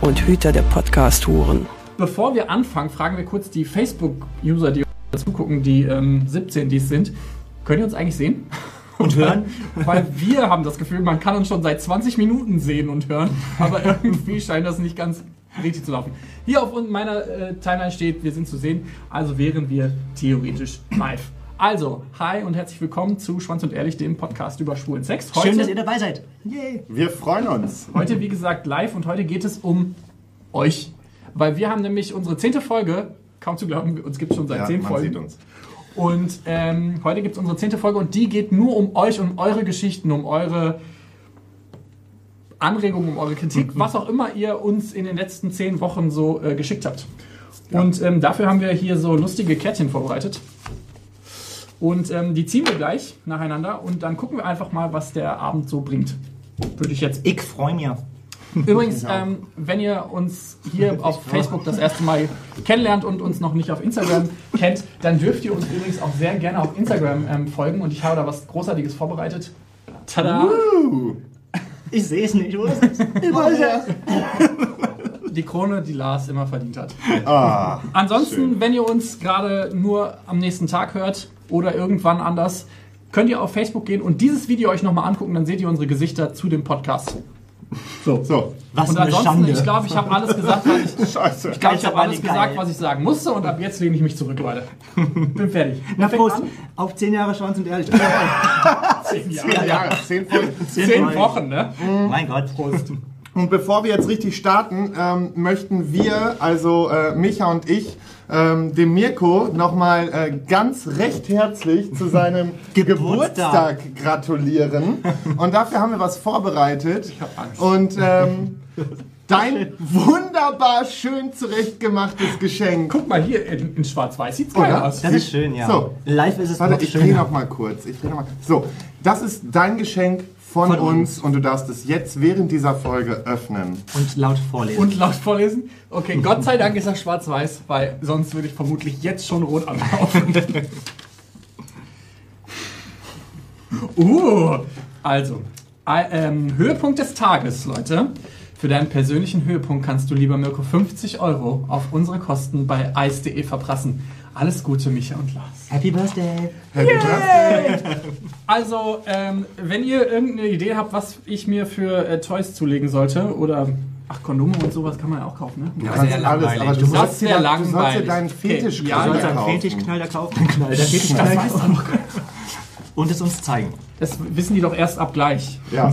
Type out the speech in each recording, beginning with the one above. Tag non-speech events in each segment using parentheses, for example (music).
und Hüter der Podcast-Huren. Bevor wir anfangen, fragen wir kurz die Facebook-User, die uns zugucken, die ähm, 17 dies sind. Könnt ihr uns eigentlich sehen? (laughs) Und hören? Weil wir haben das Gefühl, man kann uns schon seit 20 Minuten sehen und hören, aber (laughs) irgendwie scheint das nicht ganz richtig zu laufen. Hier auf meiner äh, Timeline steht, wir sind zu sehen, also wären wir theoretisch live. Also, hi und herzlich willkommen zu Schwanz und Ehrlich, dem Podcast über schwulen Sex. Heute, Schön, dass ihr dabei seid. Yay. Wir freuen uns. heute, wie gesagt, live und heute geht es um euch. Weil wir haben nämlich unsere zehnte Folge, kaum zu glauben, uns gibt es schon seit Ja, zehn man Folgen. sieht uns. Und ähm, heute gibt es unsere zehnte Folge und die geht nur um euch, um eure Geschichten, um eure Anregungen, um eure Kritik, (laughs) was auch immer ihr uns in den letzten zehn Wochen so äh, geschickt habt. Und ähm, dafür haben wir hier so lustige Kärtchen vorbereitet. Und ähm, die ziehen wir gleich nacheinander und dann gucken wir einfach mal, was der Abend so bringt. Würde ich jetzt Ich freue mich. Übrigens, ähm, wenn ihr uns hier auf Facebook das erste Mal kennenlernt und uns noch nicht auf Instagram (laughs) kennt, dann dürft ihr uns übrigens auch sehr gerne auf Instagram ähm, folgen und ich habe da was Großartiges vorbereitet. Tada! Ich sehe es nicht, wo ist es? Überall her. Die Krone, die Lars immer verdient hat. (laughs) Ah, Ansonsten, Schön. wenn ihr uns gerade nur am nächsten Tag hört oder irgendwann anders, könnt ihr auf Facebook gehen und dieses Video euch nochmal angucken, dann seht ihr unsere Gesichter zu dem Podcast. So. so. Was Und eine ansonsten, Schande. ich glaube, ich habe alles gesagt, was ich, (laughs) Scheiße. Ich glaube, ich habe alles gesagt, geil. was ich sagen musste und ab jetzt lehne ich mich zurück, Leute. (laughs) Bin fertig. Na Prost. Auf 10 Jahre Schwanz und Ehrlich. Zehn Jahre. Ja, ja, zehn Folgen. Zehn Wochen, ne? mein Gott. Prost. Und bevor wir jetzt richtig starten, ähm, möchten wir, also äh, Micha und ich, ähm, dem Mirko nochmal äh, ganz recht herzlich zu seinem (laughs) Geburtstag. Geburtstag gratulieren. Und dafür haben wir was vorbereitet. Ich hab Angst. Und ähm, (laughs) dein wunderbar schön zurechtgemachtes Geschenk. Guck mal hier, in, in schwarz-weiß sieht's geil Oder? aus. Das ist schön, ja. So. Live ist es Warte, noch ich drehe schöner. noch mal kurz. Ich dreh noch mal. So, das ist dein Geschenk von, Von uns und du darfst es jetzt während dieser Folge öffnen. Und laut vorlesen. Und laut vorlesen. Okay, Gott sei Dank ist er (laughs) schwarz-weiß, weil sonst würde ich vermutlich jetzt schon rot anlaufen. (laughs) uh, also, äh, ähm, Höhepunkt des Tages, Leute. Für deinen persönlichen Höhepunkt kannst du, lieber Mirko, 50 Euro auf unsere Kosten bei ice.de verprassen. Alles Gute, Micha und Lars. Happy Birthday. Happy Birthday. Also, ähm, wenn ihr irgendeine Idee habt, was ich mir für äh, Toys zulegen sollte, oder ach, Kondome und sowas kann man ja auch kaufen, ne? Du kannst sehr alles, langweilig. aber du Das sollst wär dir, du sollst dir langweilig. deinen Okay, Fetisch ja, Du Ja, kaufen. Fetischknaller kaufen. (laughs) Knall, der Fetischknall kaufen. Und es uns zeigen. Das wissen die doch erst ab gleich. Ja.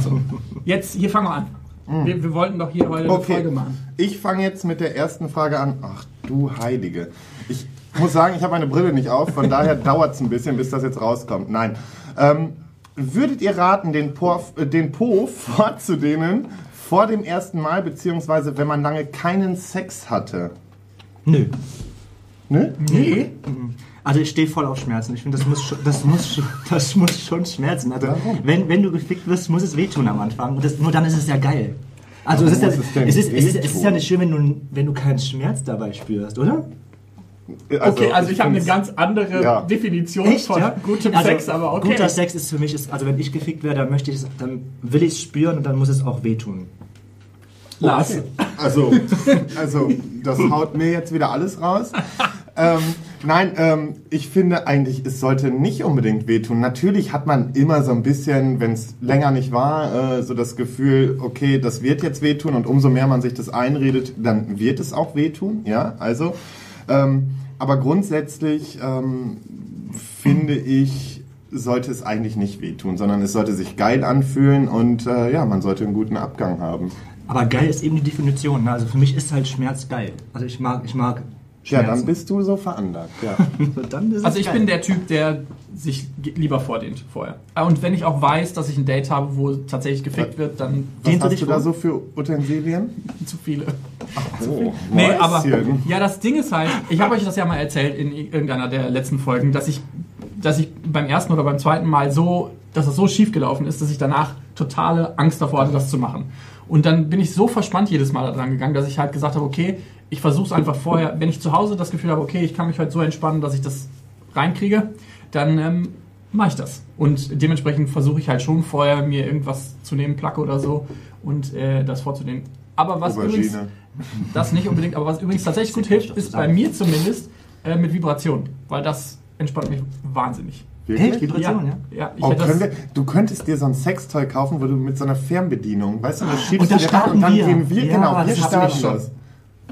Jetzt, hier fangen wir an. Wir, wir wollten doch hier heute eine Okay, Folge machen. ich fange jetzt mit der ersten Frage an. Ach du Heilige. Ich muss sagen, ich habe meine Brille nicht auf, von daher (laughs) dauert es ein bisschen, bis das jetzt rauskommt. Nein. Ähm, würdet ihr raten, den Po, äh, den po vorzudehnen vor dem ersten Mal, beziehungsweise wenn man lange keinen Sex hatte? Nö. Ne? Nee. Also ich stehe voll auf Schmerzen. Ich finde, das muss, schon- das, muss, schon- (laughs) das muss schon schmerzen. Also wenn, wenn du gefickt wirst, muss es wehtun am Anfang. Und das, nur dann ist es ja geil. Also es ist, ja, es ist, es, ist, es ist ja nicht schön, wenn du, wenn du keinen Schmerz dabei spürst, oder? Okay, also ich habe eine ganz andere Ja. Definition von gutem Also, Sex, aber okay. Guter Sex ist für mich, ist, also wenn ich gefickt werde, dann möchte ich es, dann will ich es spüren und dann muss es auch wehtun. Lars. Also, also das haut mir jetzt wieder alles raus. Ähm, nein, ähm, ich finde eigentlich, es sollte nicht unbedingt wehtun. Natürlich hat man immer so ein bisschen, wenn es länger nicht war, äh, so das Gefühl, okay, das wird jetzt wehtun und umso mehr man sich das einredet, dann wird es auch wehtun. Ja, also, ähm, aber grundsätzlich ähm, finde ich, sollte es eigentlich nicht wehtun, sondern es sollte sich geil anfühlen und äh, ja, man sollte einen guten Abgang haben. Aber geil ist eben die Definition. Ne? Also für mich ist halt Schmerz geil. Also ich mag, ich mag Ja, Schmerzen. dann bist du so veranlagt. Ja. (laughs) dann ist es Also ich geil. bin der Typ, der sich lieber vordehnt vorher. Ah, Und wenn ich auch weiß, dass ich ein Date habe, wo tatsächlich gefickt wird, dann Was Dehnst du hast dich du da so für Utensilien? (laughs) zu viele. Oh, Nee, aber Mäuschen. ja, das Ding ist halt, ich habe euch das ja mal erzählt in irgendeiner der letzten Folgen, dass ich, dass ich beim ersten oder beim zweiten Mal so, dass es so schief gelaufen ist, dass ich danach totale Angst davor hatte, das zu machen. Und dann bin ich so verspannt jedes Mal daran gegangen, dass ich halt gesagt habe, okay, ich versuche es einfach vorher, wenn ich zu Hause das Gefühl habe, okay, ich kann mich heute so entspannen, dass ich das reinkriege, dann ähm, mache ich das. Und dementsprechend versuche ich halt schon vorher mir irgendwas zu nehmen, Placke oder so, und äh, das vorzunehmen. Aber was übrigens, Aubergine. das nicht unbedingt, aber was übrigens tatsächlich gut hilft, ist bei mir zumindest äh, mit Vibration, weil das entspannt mich wahnsinnig. Echt? Wirklich? Vibration, ja? Ja, ich Oh, wir, du könntest dir so ein Sextoy kaufen, wo du mit so einer Fernbedienung, weißt du, das schiebst Und du dir und dann wir. gehen wir, Ja, genau, wir starten das.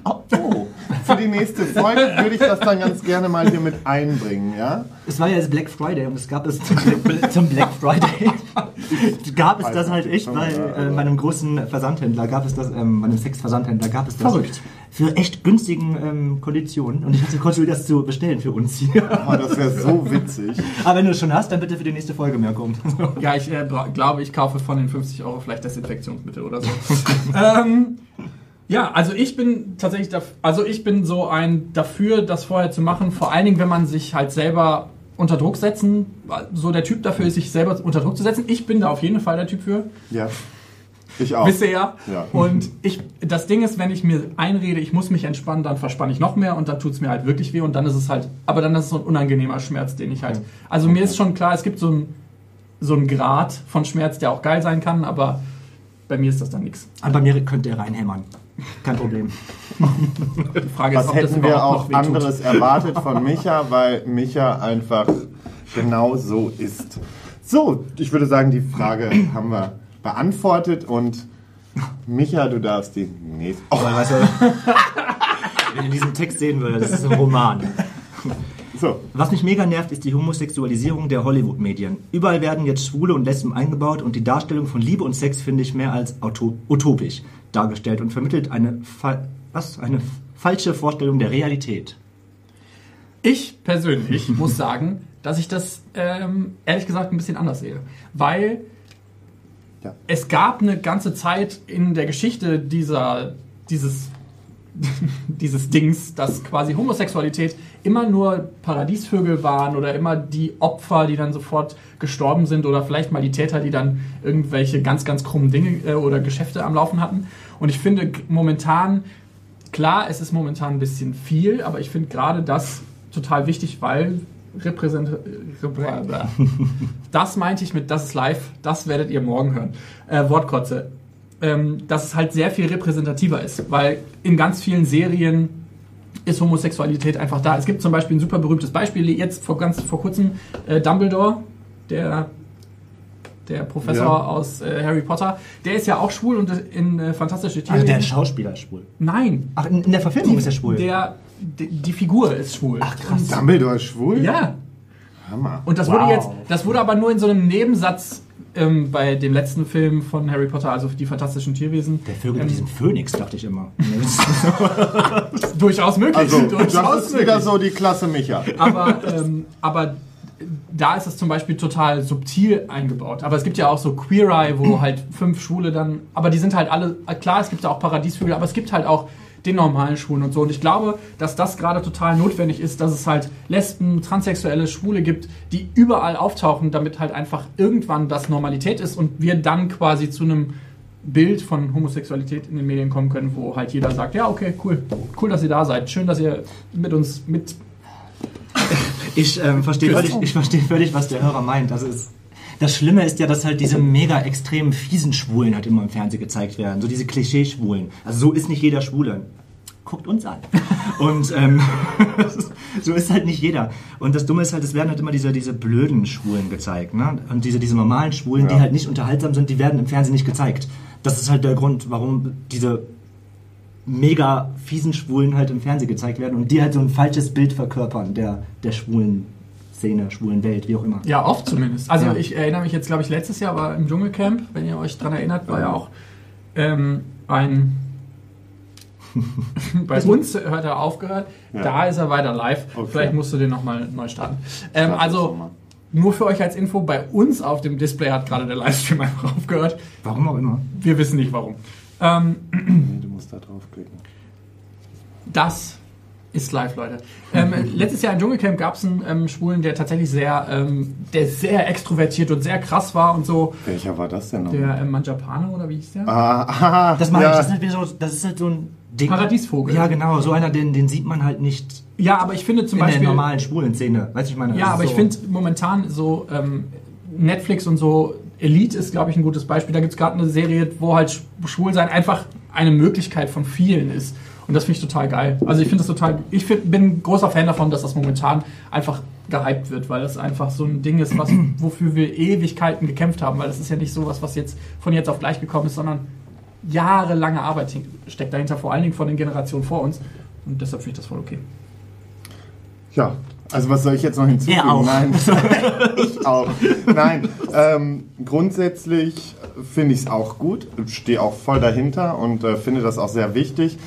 Oh, oh. Für die nächste Folge würde ich das dann ganz gerne mal hier mit einbringen, ja? Es war ja jetzt Black Friday und es gab es zum Black, zum Black Friday. (laughs) gab es das halt echt bei, äh, bei einem großen Versandhändler, gab es das, ähm, bei einem Sexversandhändler gab es das. Verrückt. Für echt günstigen ähm, Konditionen. Und ich hatte kurz das zu bestellen für uns hier. Oh, das wäre so witzig. Aber wenn du es schon hast, dann bitte für die nächste Folge mehr kommt. (laughs) ja, ich äh, glaube, ich kaufe von den 50 Euro vielleicht Desinfektionsmittel oder so. (laughs) ähm, ja, also ich bin tatsächlich, daf- also ich bin so ein dafür, das vorher zu machen. Vor allen Dingen, wenn man sich halt selber unter Druck setzen, so der Typ dafür ist, sich selber unter Druck zu setzen. Ich bin da auf jeden Fall der Typ für. Ja. Ich auch. Wisst ihr ja. Ja. Und ich, das Ding ist, wenn ich mir einrede, ich muss mich entspannen, dann verspanne ich noch mehr und dann tut es mir halt wirklich weh und dann ist es halt, aber dann ist es so ein unangenehmer Schmerz, den ich halt. Also mir ist schon klar, es gibt so ein so einen Grad von Schmerz, der auch geil sein kann, aber bei mir ist das dann nichts. Und bei mir könnt ihr reinhämmern. Kein Problem. Die Frage ist, Was das hätten wir auch anderes erwartet von Micha, weil Micha einfach genau so ist. So, ich würde sagen, die Frage haben wir beantwortet und Micha, du darfst die nächste. Oh, weißt du, wenn ihr diesen Text sehen würdet, das ist ein Roman. So. Was mich mega nervt, ist die Homosexualisierung der Hollywood-Medien. Überall werden jetzt Schwule und Lesben eingebaut und die Darstellung von Liebe und Sex finde ich mehr als utopisch dargestellt und vermittelt eine, fa was? eine falsche Vorstellung der Realität. Ich persönlich (laughs) muss sagen, dass ich das ähm, ehrlich gesagt ein bisschen anders sehe. Weil Ja. es gab eine ganze Zeit in der Geschichte dieser, dieses, (laughs) dieses Dings, dass quasi Homosexualität immer nur Paradiesvögel waren oder immer die Opfer, die dann sofort gestorben sind oder vielleicht mal die Täter, die dann irgendwelche ganz, ganz krummen Dinge äh, oder Geschäfte am Laufen hatten. Und ich finde momentan, klar, es ist momentan ein bisschen viel, aber ich finde gerade das total wichtig, weil repräsent repr- (laughs) das meinte ich mit das ist live, das werdet ihr morgen hören. Äh, Wortkotze. Ähm, dass es halt sehr viel repräsentativer ist, weil in ganz vielen Serien ist Homosexualität einfach da. Es gibt zum Beispiel ein super berühmtes Beispiel, jetzt vor ganz vor kurzem, äh, Dumbledore, der, der Professor Ja. aus äh, Harry Potter, der ist ja auch schwul und in äh, Fantastische Tiere. Also der Schauspieler ist schwul. Nein, Ach, in, in der Verfilmung ist er schwul. der, die, die Figur ist schwul. Ach krass. Dumbledore ist schwul? Ja, Hammer. und das Wow. wurde jetzt, das wurde aber nur in so einem Nebensatz ähm, bei dem letzten Film von Harry Potter, also die fantastischen Tierwesen. der Vögel ähm, mit diesem Phönix, dachte ich immer. (laughs) durchaus möglich. Also, durchaus das ist möglich. wieder so die Klasse Micha. aber, ähm, aber da ist es zum Beispiel total subtil eingebaut. Aber es gibt ja auch so Queer Eye, wo halt fünf Schwule dann, aber die sind halt alle, klar, es gibt da auch Paradiesvögel, aber es gibt halt auch den normalen Schwulen und so. Und ich glaube, dass das gerade total notwendig ist, dass es halt Lesben, Transsexuelle, Schwule gibt, die überall auftauchen, damit halt einfach irgendwann das Normalität ist und wir dann quasi zu einem Bild von Homosexualität in den Medien kommen können, wo halt jeder sagt, ja, okay, cool, cool, dass ihr da seid, schön, dass ihr mit uns mit Ich ähm, verstehe völlig, ich verstehe völlig, was der Hörer meint. Also es, das Schlimme ist ja, dass halt diese mega extremen fiesen Schwulen halt immer im Fernsehen gezeigt werden. So diese Klischee-Schwulen. Also so ist nicht jeder Schwule. Guckt uns an. (laughs) Und ähm, (laughs) so ist halt nicht jeder. Und das Dumme ist halt, es werden halt immer diese, diese blöden Schwulen gezeigt. Ne? Und diese, diese normalen Schwulen, die Ja. halt nicht unterhaltsam sind, die werden im Fernsehen nicht gezeigt. Das ist halt der Grund, warum diese mega fiesen Schwulen halt im Fernsehen gezeigt werden und die halt so ein falsches Bild verkörpern der, der schwulen Szene, schwulen Welt, wie auch immer. Ja, oft zumindest. Also Ja. ich erinnere mich jetzt, glaube ich, letztes Jahr war im Dschungelcamp, wenn ihr euch dran erinnert, war ja auch ähm, ein. (laughs) Bei uns hört er aufgehört, Ja. da ist er weiter live. Okay. Vielleicht musst du den nochmal neu starten. Ähm, also, nur für euch als Info, bei uns auf dem Display hat gerade der Livestream (laughs) einfach aufgehört. Warum auch immer. Wir wissen nicht warum. Ähm, Nee, du musst da draufklicken. Das ist live, Leute. Ähm, (laughs) letztes Jahr im Dschungelcamp gab es einen ähm, Schwulen, der tatsächlich sehr, ähm, der sehr extrovertiert und sehr krass war und so. Welcher war das denn noch? Der ähm, Manjapane oder wie hieß der? Ah, ah, Das meine ja. ich, das ist, halt so, das ist halt so ein Ding. Paradiesvogel. Ja, genau, so einer, den, den sieht man halt nicht Ja, aber ich finde zum in Beispiel. der normalen schwulen Szene. Weißt du, ich meine? Ja, aber ist ich so- finde momentan so ähm, Netflix und so Elite ist, glaube ich, ein gutes Beispiel. Da gibt es gerade eine Serie, wo halt Sch- Schwulsein einfach eine Möglichkeit von vielen ist. Und das finde ich total geil. Also ich finde das total, ich find, bin ein großer Fan davon, dass das momentan einfach gehypt wird, weil das einfach so ein Ding ist, was, (clears throat) wofür wir Ewigkeiten gekämpft haben, weil das ist ja nicht sowas, was jetzt von jetzt auf gleich gekommen ist, sondern jahrelange Arbeit steckt dahinter, vor allen Dingen von den Generationen vor uns. Und deshalb finde ich das voll okay. Ja, also was soll ich jetzt noch hinzufügen? Er auch. Nein, (laughs) ich auch. Nein, ähm, grundsätzlich finde ich es auch gut, stehe auch voll dahinter und äh, finde das auch sehr wichtig.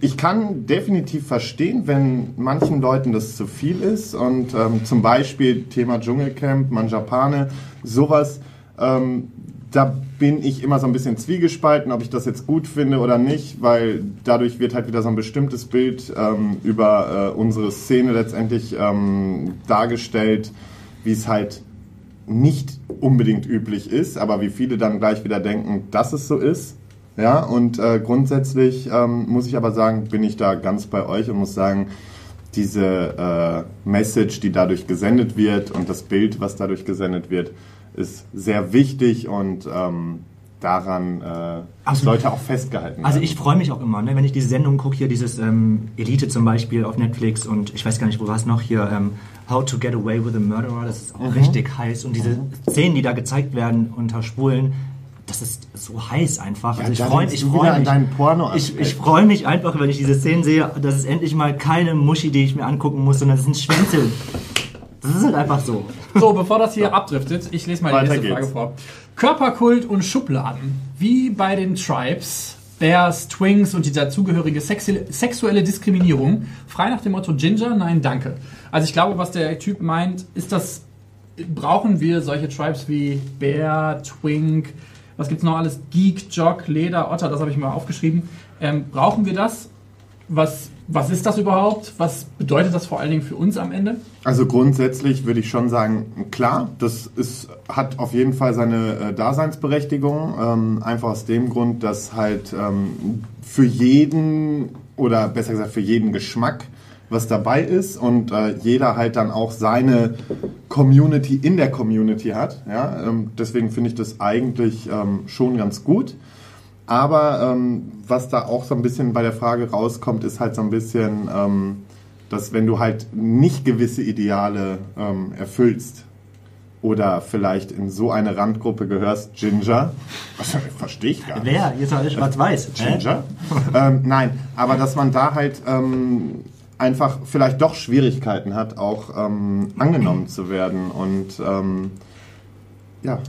Ich kann definitiv verstehen, wenn manchen Leuten das zu viel ist und ähm, zum Beispiel Thema Dschungelcamp, Manjapane, sowas, ähm, da bin ich immer so ein bisschen zwiegespalten, ob ich das jetzt gut finde oder nicht, weil dadurch wird halt wieder so ein bestimmtes Bild ähm, über äh, unsere Szene letztendlich ähm, dargestellt, wie es halt nicht unbedingt üblich ist, aber wie viele dann gleich wieder denken, dass es so ist. Ja, und äh, grundsätzlich ähm, muss ich aber sagen, bin ich da ganz bei euch und muss sagen, diese äh, Message, die dadurch gesendet wird und das Bild, was dadurch gesendet wird, ist sehr wichtig und ähm, daran äh, Also- sollte auch festgehalten Also werden. ich freue mich auch immer, ne, wenn ich diese Sendung gucke, hier dieses ähm, Elite zum Beispiel auf Netflix und ich weiß gar nicht, wo war es noch hier, ähm, How to Get Away with a Murderer, das ist auch Mhm. richtig heiß und diese Szenen, die da gezeigt werden unter Schwulen, das ist so heiß einfach. Ja, Also ich freue ich freu an mich. deinen Porno ich, ich freue mich einfach, wenn ich diese Szenen sehe, das ist endlich mal keine Muschi, die ich mir angucken muss, sondern das sind Schwänze. Das ist halt einfach so. So, bevor das hier abdriftet, ich lese mal die Weiter nächste geht's. Frage vor. Körperkult und Schubladen. Wie bei den Tribes, Bears, Twinks und die dazugehörige sexuelle Diskriminierung. Frei nach dem Motto Ginger, nein, danke. Also ich glaube, was der Typ meint, ist das, brauchen wir solche Tribes wie Bear, Twink, was gibt's noch alles? Geek, Jock, Leder, Otter, das habe ich mal aufgeschrieben. Ähm, brauchen wir das? Was, was ist das überhaupt? Was bedeutet das vor allen Dingen für uns am Ende? Also grundsätzlich würde ich schon sagen, klar, das ist, hat auf jeden Fall seine äh, Daseinsberechtigung. Ähm, einfach aus dem Grund, dass halt ähm, für jeden oder besser gesagt für jeden Geschmack was dabei ist und äh, jeder halt dann auch seine Community in der Community hat. Ja? Ähm, deswegen finde ich das eigentlich ähm, schon ganz gut. Aber ähm, was da auch so ein bisschen bei der Frage rauskommt, ist halt so ein bisschen, ähm, dass wenn du halt nicht gewisse Ideale ähm, erfüllst oder vielleicht in so eine Randgruppe gehörst, Ginger, (laughs) was verstehe ich gar nicht. Wer? Jetzt alles schwarz-weiß. Ginger? ähm, nein, aber dass man da halt ähm, einfach vielleicht doch Schwierigkeiten hat, auch ähm, angenommen zu werden. Und ähm, ja,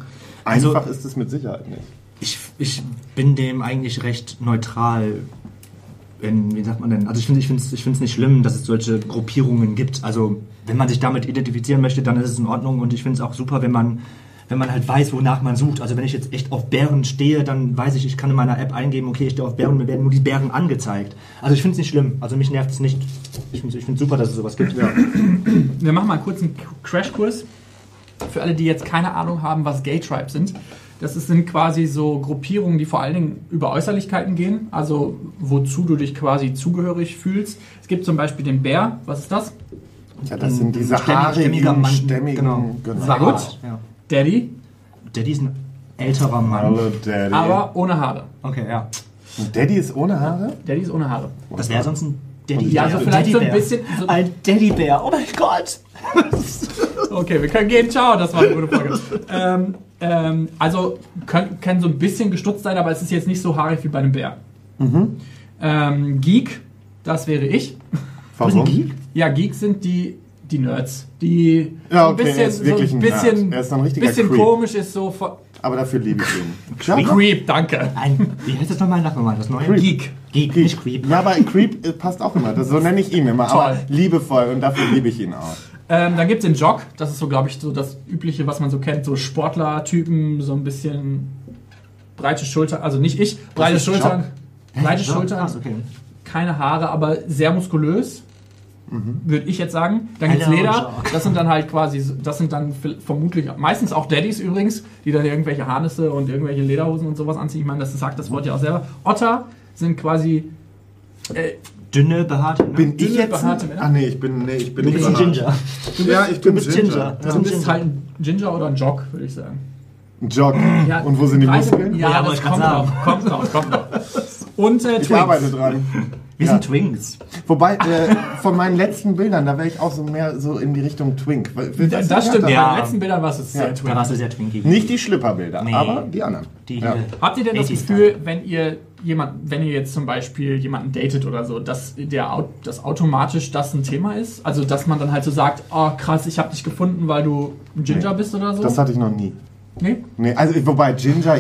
Also- einfach ist es mit Sicherheit nicht. Ich, ich bin dem eigentlich recht neutral. In, wie sagt man denn? Also ich finde ich es ich find's nicht schlimm, dass es solche Gruppierungen gibt. Also wenn man sich damit identifizieren möchte, dann ist es in Ordnung und ich finde es auch super, wenn man wenn man halt weiß, wonach man sucht. Also wenn ich jetzt echt auf Bären stehe, dann weiß ich, ich kann in meiner App eingeben, okay, ich stehe auf Bären und mir werden nur die Bären angezeigt. Also ich finde es nicht schlimm. Also mich nervt es nicht. Ich finde es super, dass es sowas gibt. Wir machen mal einen kurzen Crashkurs für alle, die jetzt keine Ahnung haben, was Gay Tribes sind. Das sind quasi so Gruppierungen, die vor allen Dingen über Äußerlichkeiten gehen, also wozu du dich quasi zugehörig fühlst. Es gibt zum Beispiel den Bär, was ist das? Ja, das sind diese haarigen, stämmiger Mann, stämmigen, genau. genau. Sarut, Ja. Daddy, Daddy ist ein älterer Mann. Hallo Daddy. aber ohne Haare. Okay, ja. Und Daddy ist ohne Haare? Daddy ist ohne Haare. Das wäre sonst ein Daddy Ja, also vielleicht so ein bisschen. So, Ein Teddybär. Oh mein Gott. (laughs) okay, wir können gehen. Ciao, das war eine gute Folge. ähm, ähm, also können, können so ein bisschen gestutzt sein, aber es ist jetzt nicht so haarig wie bei einem Bär. Ähm, Geek, das wäre ich. Warum? Ja, Geeks sind die, die Nerds, die Ja, so okay, er ist wirklich ein Nerd. Er ist ein bisschen Creep. komisch ist, so Aber dafür liebe ich ihn. (laughs) Ja, Creep, danke. Ein, wie heißt das nochmal? Sag mal das neue. Creep. Geek. Geek, nicht Creep. Ja, aber Creep äh, passt auch immer. Das, so nenne ich ihn immer. Aber Toll. liebevoll und dafür liebe ich ihn auch. Ähm, dann gibt es den Jock, das ist so, glaube ich, so das Übliche, was man so kennt, so Sportler-Typen, so ein bisschen breite Schultern, also nicht ich, breite Schultern, breite So, Schultern, krass, okay. keine Haare, aber sehr muskulös. Würde ich jetzt sagen. Dann gibt's Hello, Leder. Jock. Das sind dann halt quasi, das sind dann vermutlich meistens auch Daddys übrigens, die dann irgendwelche Harnisse und irgendwelche Lederhosen und sowas anziehen. Ich meine, das sagt das Wort ja auch selber. Otter sind quasi äh, Dünne, behaarte. Ne? Bin ich jetzt? behaarte Männer? Ah nee, ich bin, nee, ich bin du nicht bist ein behaart. Ginger. Ja, ich Du bin bist Ginger. Ginger. du bist halt ein Ginger oder ein Jock, würde ich sagen. Jog. Ja, Und wo sind die Muskeln? Ja, Ja, das ich kommt noch, kommt noch, kommt noch. Und äh, Ich Twinks. arbeite dran. Wir Ja. sind Twinks. Wobei, äh, von meinen letzten Bildern, da wäre ich auch so mehr so in die Richtung Twink. Weil- Das, das- stimmt, Ja. bei den letzten Bildern war es sehr Ja. Twink. Da warst du sehr twinky. Nicht die Schlipperbilder, Nee. aber die anderen. Die ja. Habt ihr denn das 80s Gefühl, wenn ihr jemand, wenn ihr jetzt zum Beispiel jemanden datet oder so, dass der dass automatisch das ein Thema ist? Also dass man dann halt so sagt, oh krass, ich habe dich gefunden, weil du ein Ginger Nee. bist oder so? Das hatte ich noch nie. Nee? Nee, also wobei Ginger,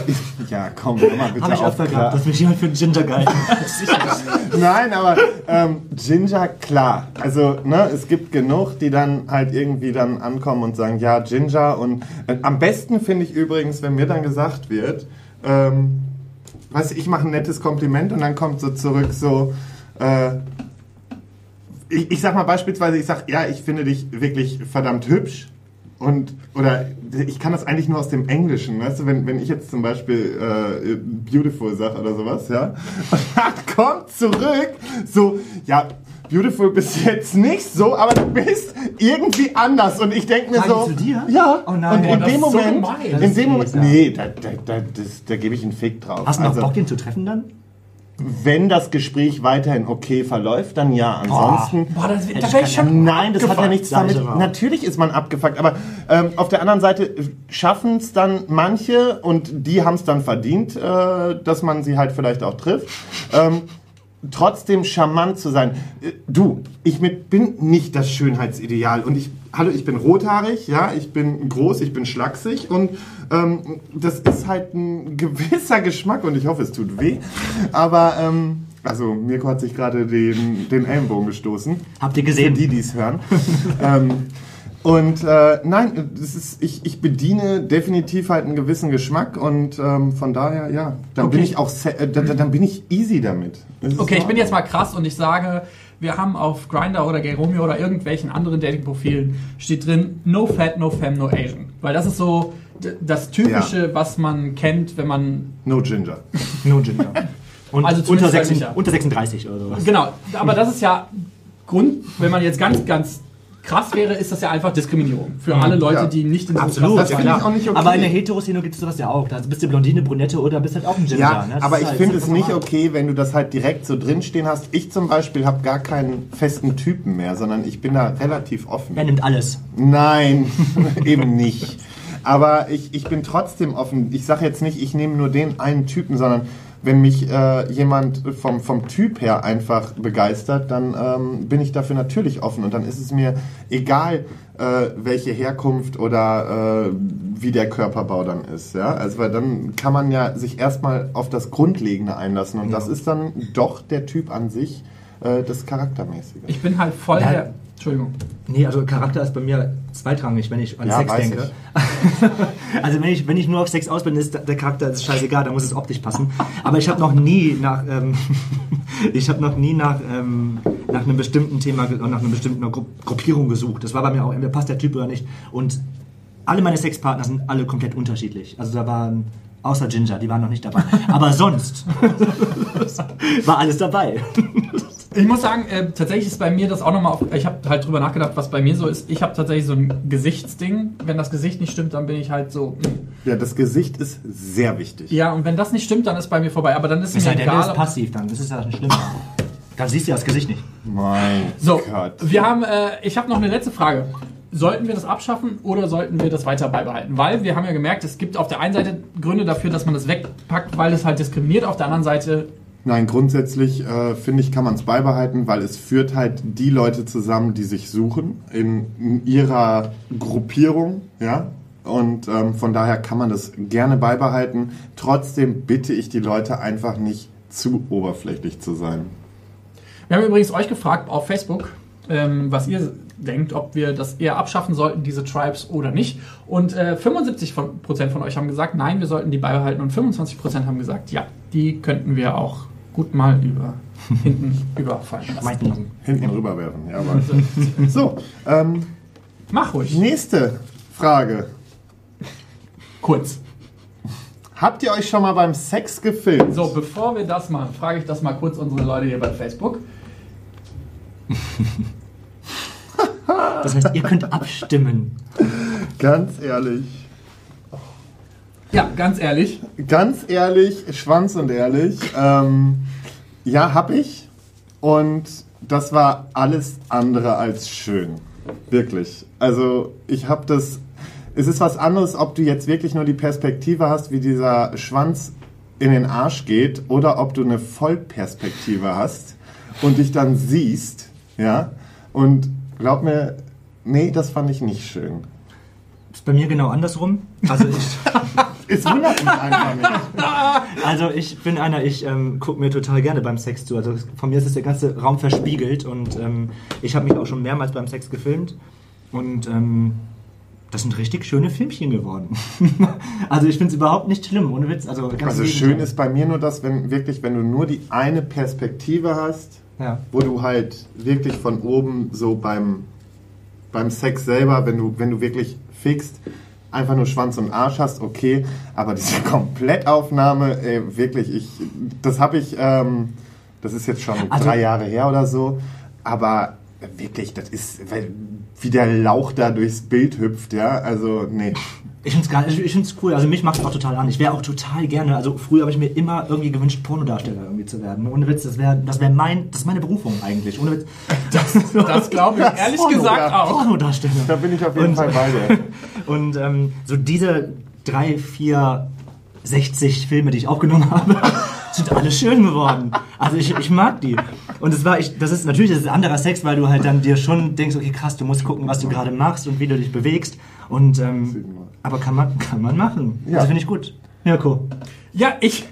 ja komm, hör mal bitte Habe ich auf. öfter gehabt, dass mich jemand für einen Ginger gehalten hat. (laughs) Nein, aber ähm, Ginger, klar. Also, ne, es gibt genug, die dann halt irgendwie dann ankommen und sagen, ja, Ginger. Und äh, am besten finde ich übrigens, wenn mir dann gesagt wird, ähm, weißt du, ich mache ein nettes Kompliment und dann kommt so zurück so, äh, ich, ich sag mal beispielsweise, ich sag, ja, ich finde dich wirklich verdammt hübsch. Und, oder ich kann das eigentlich nur aus dem Englischen, weißt du, wenn, wenn ich jetzt zum Beispiel äh, beautiful sag oder sowas, ja, und dann kommt zurück, so, ja, beautiful bist jetzt nicht so, aber du bist irgendwie anders. Und ich denke mir Sagen so, zu dir? ja, Oh nein. und in das dem so Moment. Das in dem Moment, nee, da, da, da, das, da gebe ich einen Fick drauf. Hast du noch Also- Bock, den zu treffen dann? Wenn das Gespräch weiterhin okay verläuft, dann ja. Ansonsten. Boah, das, Hätte da ich schon Nein, das hat ja nichts damit. Natürlich ist man abgefuckt, aber ähm, auf der anderen Seite schaffen es dann manche und die haben es dann verdient, äh, dass man sie halt vielleicht auch trifft. Ähm, trotzdem charmant zu sein. Äh, Du, ich mit, bin nicht das Schönheitsideal und ich, hallo, ich bin rothaarig, ja, ich bin groß, ich bin schlaksig und ähm, das ist halt ein (laughs) gewisser Geschmack und ich hoffe, es tut weh. Aber ähm, also Mirko hat sich gerade den, den Ellenbogen gestoßen. Habt ihr Für gesehen? die, die es hören. (laughs) ähm, und äh, nein, das ist, ich, ich bediene definitiv halt einen gewissen Geschmack und ähm, von daher, ja, dann bin Okay. ich auch, äh, dann, dann bin ich easy damit. Das Okay, ich in bin jetzt mal krass und ich sage, wir haben auf Grindr oder Gay Romeo oder irgendwelchen anderen Dating-Profilen steht drin, no fat, no femme, no Asian. Weil das ist so das Typische, was man kennt, wenn man No Ginger. (laughs) No Ginger. Und Also unter, zumindest bei 6, Micha. unter 36 oder sowas. Genau, aber das ist ja Grund, wenn man jetzt ganz, ganz krass wäre, ist das ja einfach Diskriminierung. Für alle Leute, Ja. die nicht in diesem Absolut, Das ja, finde ich klar. auch nicht okay. Aber in der Heteroszene gibt es sowas ja auch. Da bist du Blondine, Brünette oder bist halt auch ein Ginger. Ja, ne? Aber ich halt- finde es nicht normal. okay, wenn du das halt direkt so drinstehen hast. Ich zum Beispiel habe gar keinen festen Typen mehr, sondern ich bin da relativ offen. Er nimmt alles. Nein, (laughs) eben nicht. Aber ich, ich bin trotzdem offen. Ich sage jetzt nicht, ich nehme nur den einen Typen, sondern wenn mich äh, jemand vom, vom Typ her einfach begeistert, dann ähm, bin ich dafür natürlich offen. Und dann ist es mir egal, äh, welche Herkunft oder äh, wie der Körperbau dann ist. Ja? Also weil dann kann man ja sich erstmal auf das Grundlegende einlassen. Und das ist dann doch der Typ an sich, äh, das Charaktermäßige. Ich bin halt voll Ja. der. Entschuldigung. Nee, also Charakter ist bei mir zweitrangig, wenn ich an Ja, Sex weiß denke. (laughs) also wenn ich, wenn ich nur auf Sex aus bin, ist der Charakter ist scheißegal, da muss es optisch passen. Aber ich habe noch nie nach ähm, (laughs) ich habe noch nie nach, ähm, nach einem bestimmten Thema, ge- nach einer bestimmten Gru Gruppierung gesucht. Das war bei mir auch, entweder passt der Typ oder nicht. Und alle meine Sexpartner sind alle komplett unterschiedlich. Also da waren außer Ginger, die waren noch nicht dabei. Aber sonst (laughs) war alles dabei. Ich muss sagen, äh, tatsächlich ist bei mir das auch nochmal auf. Ich habe halt drüber nachgedacht, was bei mir so ist. Ich habe tatsächlich so ein Gesichtsding. Wenn das Gesicht nicht stimmt, dann bin ich halt so. mm. Ja, das Gesicht ist sehr wichtig. Ja, und wenn das nicht stimmt, dann ist bei mir vorbei. Aber dann ist Ist mir der egal. ist passiv dann. Das ist ja nicht schlimm. Dann siehst du ja das Gesicht nicht. Mein So, Gott. wir haben, äh, ich habe noch eine letzte Frage. Sollten wir das abschaffen oder sollten wir das weiter beibehalten? Weil wir haben ja gemerkt, es gibt auf der einen Seite Gründe dafür, dass man das wegpackt, weil es halt diskriminiert. Auf der anderen Seite, Nein, grundsätzlich äh, finde ich, kann man es beibehalten, weil es führt halt die Leute zusammen, die sich suchen in, in ihrer Gruppierung, ja. Und ähm, von daher kann man das gerne beibehalten. Trotzdem bitte ich die Leute einfach nicht zu oberflächlich zu sein. wir haben übrigens euch gefragt auf Facebook, ähm, was ihr denkt, ob wir das eher abschaffen sollten, diese Tribes oder nicht. Und äh, 75% von, von euch haben gesagt, nein, wir sollten die beibehalten. Und 25% haben gesagt, ja, die könnten wir auch gut mal über hinten (laughs) überfallen. Meinten. Hinten rüberwerfen. Ja, aber (laughs) so, ähm, Mach ruhig. nächste Frage. Kurz. Habt ihr euch schon mal beim Sex gefilmt? So, bevor wir das machen, frage ich das mal kurz unsere Leute hier bei Facebook. Das heißt, ihr könnt abstimmen. (laughs) Ganz ehrlich. Ja, ganz ehrlich. Ganz ehrlich, Schwanz und ehrlich. Ähm, ja, hab ich. Und das war alles andere als schön. Wirklich. Also, ich hab das. Es ist was anderes, ob du jetzt wirklich nur die Perspektive hast, wie dieser Schwanz in den Arsch geht, oder ob du eine Vollperspektive hast und dich dann siehst. Ja. Und glaub mir, nee, das fand ich nicht schön. Ist bei mir genau andersrum. Also ich, (laughs) Es wundert mich (laughs) einfach nicht. also ich bin einer, ich ähm, gucke mir total gerne beim Sex zu. Also von mir ist es der ganze Raum verspiegelt und ähm, ich habe mich auch schon mehrmals beim Sex gefilmt und ähm, das sind richtig schöne Filmchen geworden. (laughs) also ich finde es überhaupt nicht schlimm, ohne Witz. Also, Also schön ist bei mir nur das, wenn wirklich, wenn du nur die eine Perspektive hast, Ja. wo du halt wirklich von oben so beim, beim Sex selber, wenn du, wenn du wirklich fixt, einfach nur Schwanz und Arsch hast, okay, aber diese (laughs) Komplettaufnahme, ey, wirklich, ich, das habe ich, ähm, das ist jetzt schon Also- drei Jahre her oder so, aber wirklich, das ist, weil, wie der Lauch da durchs Bild hüpft, ja, also, nee. Ich finde es geil, ich, ich find's cool. Also mich macht es auch total an. Ich wäre auch total gerne, also früher habe ich mir immer irgendwie gewünscht, Pornodarsteller irgendwie zu werden. Ohne Witz, das wäre das wär mein, das ist meine Berufung eigentlich. Ohne Witz. Das (laughs) glaube ich ehrlich Porno, gesagt ja. auch. Pornodarsteller. Da bin ich auf jeden Und- Fall bei dir. (laughs) Und ähm, so diese drei, vier, 60 Filme, die ich aufgenommen (laughs) habe, sind alle schön geworden. Also ich, ich mag die. Und es war, ich, das ist natürlich das ist anderer Sex, weil du halt dann dir schon denkst, okay, krass, du musst gucken, was du gerade machst und wie du dich bewegst. Und ähm, aber kann man, kann man machen. Ja. Also finde ich gut. Mirko. Ja, ich,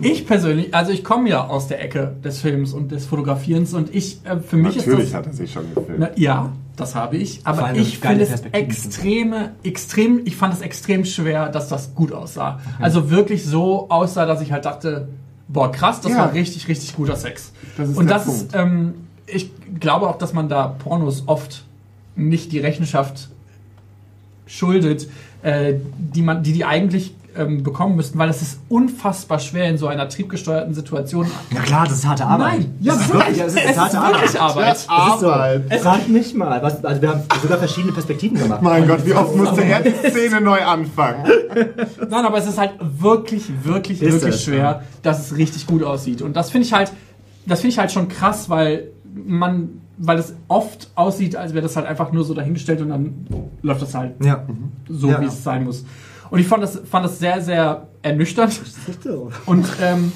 ich persönlich, also ich komme ja aus der Ecke des Films und des Fotografierens und ich, äh, für mich Natürlich ist das... hat er sich schon gefilmt. Na, ja, das habe ich, aber ich finde es extreme, extrem, ich fand es extrem schwer, dass das gut aussah. Also wirklich so aussah, dass ich halt dachte, boah krass, das Ja. war richtig, richtig guter Sex. Das ist und das Punkt. ist, ähm, ich glaube auch, dass man da Pornos oft nicht die Rechenschaft schuldet, äh, die man, die die eigentlich ähm, bekommen müssten, weil es ist unfassbar schwer in so einer triebgesteuerten Situation. Ja klar, das ist harte Arbeit. Nein, ja, das ist wirklich, das ist, es ist harte wirklich Arbeit. Das ist so. Arbeit. Frag mich mal. Was, also wir haben sogar verschiedene Perspektiven gemacht. Mein Gott, wie oft musste er die (laughs) Szene neu anfangen? Nein, aber es ist halt wirklich, wirklich, Ist wirklich es, schwer, ja. dass es richtig gut aussieht. Und das finde ich halt, das finde ich halt schon krass, weil man, weil es oft aussieht, als wäre das halt einfach nur so dahingestellt und dann läuft das halt Ja. so, Ja. wie es sein muss. Und ich fand das, fand das sehr, sehr ernüchternd. Und ähm,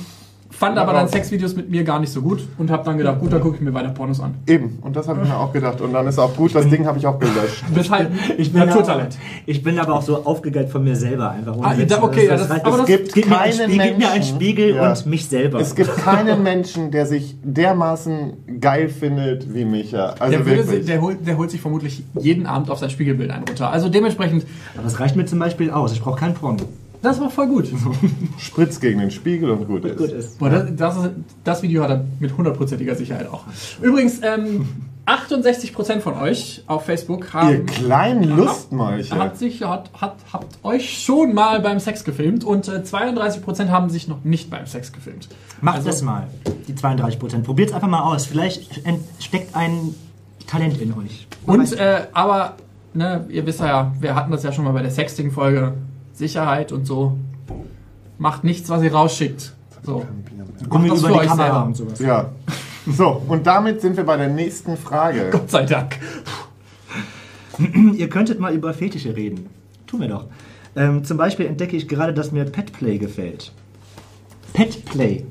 fand aber dann Sexvideos mit mir gar nicht so gut und habe dann gedacht, gut, dann gucke ich mir weiter Pornos an. Eben, und das habe ich mir auch gedacht. Und dann ist auch gut, das Ding habe ich auch gelöscht. (laughs) Halt Ich bin Naturtalent. Aber, ich bin aber auch so aufgegeilt von mir selber einfach. Ah, da- okay, ja, das- das- gibt gib, mir einen keinen Spiegel, gib mir einen Menschen- Spiegel Ja. und mich selber. Es gibt (laughs) keinen Menschen, der sich dermaßen geil findet wie Micha. Also Der, würde, der, holt, der holt sich vermutlich jeden Abend auf sein Spiegelbild einen runter. Also dementsprechend, aber es reicht mir zum Beispiel aus. Ich brauche keinen Porno. Das war voll gut. (laughs) Spritz gegen den Spiegel und gut ist. Gut ist. Boah, das, das, ist, das Video hat er mit hundertprozentiger Sicherheit auch. Übrigens, ähm, (laughs) 68% von euch auf Facebook haben, Ihr kleinen Lustmolche. hat sich, hat, hat, habt euch schon mal beim Sex gefilmt und äh, 32% haben sich noch nicht beim Sex gefilmt. Macht Also- das mal, die 32 Prozent. Probiert es einfach mal aus. Vielleicht steckt ein Talent in euch. Und, äh, aber, ne, ihr wisst ja, wir hatten das ja schon mal bei der Sexting-Folge, Sicherheit und so. Macht nichts, was ihr rausschickt. So. Das über für die euch Kamera selber. und sowas. Ja. So, und damit sind wir bei der nächsten Frage. Gott sei Dank. Ihr könntet mal über Fetische reden. Tun wir doch. Ähm, zum Beispiel entdecke ich gerade, dass mir Petplay gefällt. Petplay.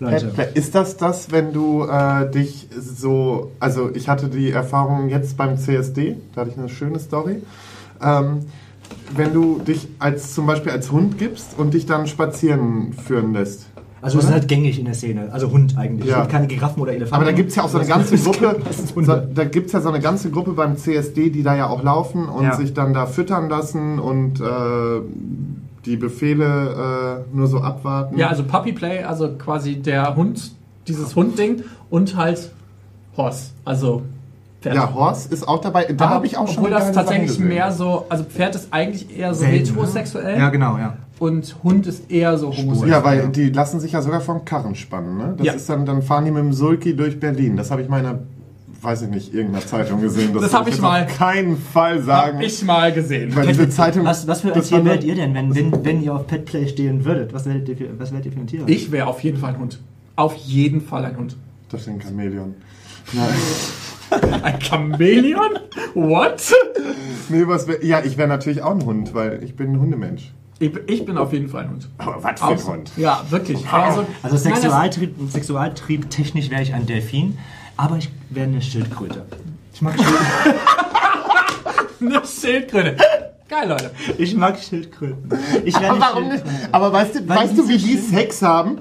Leute. Ist das das, wenn du äh, dich so, also ich hatte die Erfahrung jetzt beim CSD, da hatte ich eine schöne Story, ähm, wenn du dich als zum Beispiel als Hund gibst und dich dann spazieren führen lässt. Also es ist halt gängig in der Szene. Also Hund eigentlich. Ja. Es gibt keine Giraffen oder Elefanten. Aber da gibt es ja auch so eine ganze Gruppe, so, da gibt es ja so eine ganze Gruppe beim CSD, die da ja auch laufen und Ja. sich dann da füttern lassen und äh, die Befehle äh, nur so abwarten. Ja, also Puppy Play, also quasi der Hund dieses Hundding und halt Horse, also Pferd. Ja, Horst ist auch dabei. Da habe ich auch schon Obwohl das Sachen tatsächlich gesehen. mehr so, also Pferd ist eigentlich eher so Selten, ne? heterosexuell Ja, genau, ja. und Hund ist eher so homosexuell. Ja, weil die lassen sich ja sogar vom Karren spannen. Ne? Das Ja. ist dann, dann fahren die mit dem Sulki durch Berlin. Das habe ich mal in einer, weiß ich nicht, irgendeiner Zeitung gesehen. Das will hab ich mal- auf keinen Fall sagen. Hab ich mal gesehen. weil diese Zeitung. Was, was für ein das Tier wärt ihr denn, wenn, wenn, wenn ihr auf Petplay stehen würdet? Was wärt ihr für, was wärt ihr für ein Tier? Ich wäre auf jeden Fall ein Hund. Auf jeden Fall ein Hund. Das ist ein Chamäleon. Ein Chamäleon? What? Nee, was wär, ja, ich wäre natürlich auch ein Hund, weil ich bin ein Hundemensch. Ich, ich bin auf jeden Fall ein Hund. Aber was für ein Hund? Ja, wirklich. Also, Also Sexualtrieb, Sexualtrieb technisch wäre ich ein Delfin, aber ich wäre eine Schildkröte. Ich mag, Schild (laughs) Eine Schildkröte. Geil, Leute. ich mag Schildkröten. Ich Aber warum nicht? Schildkröte. Aber weißt du, Weil weißt die du, wie die schön- Sex haben?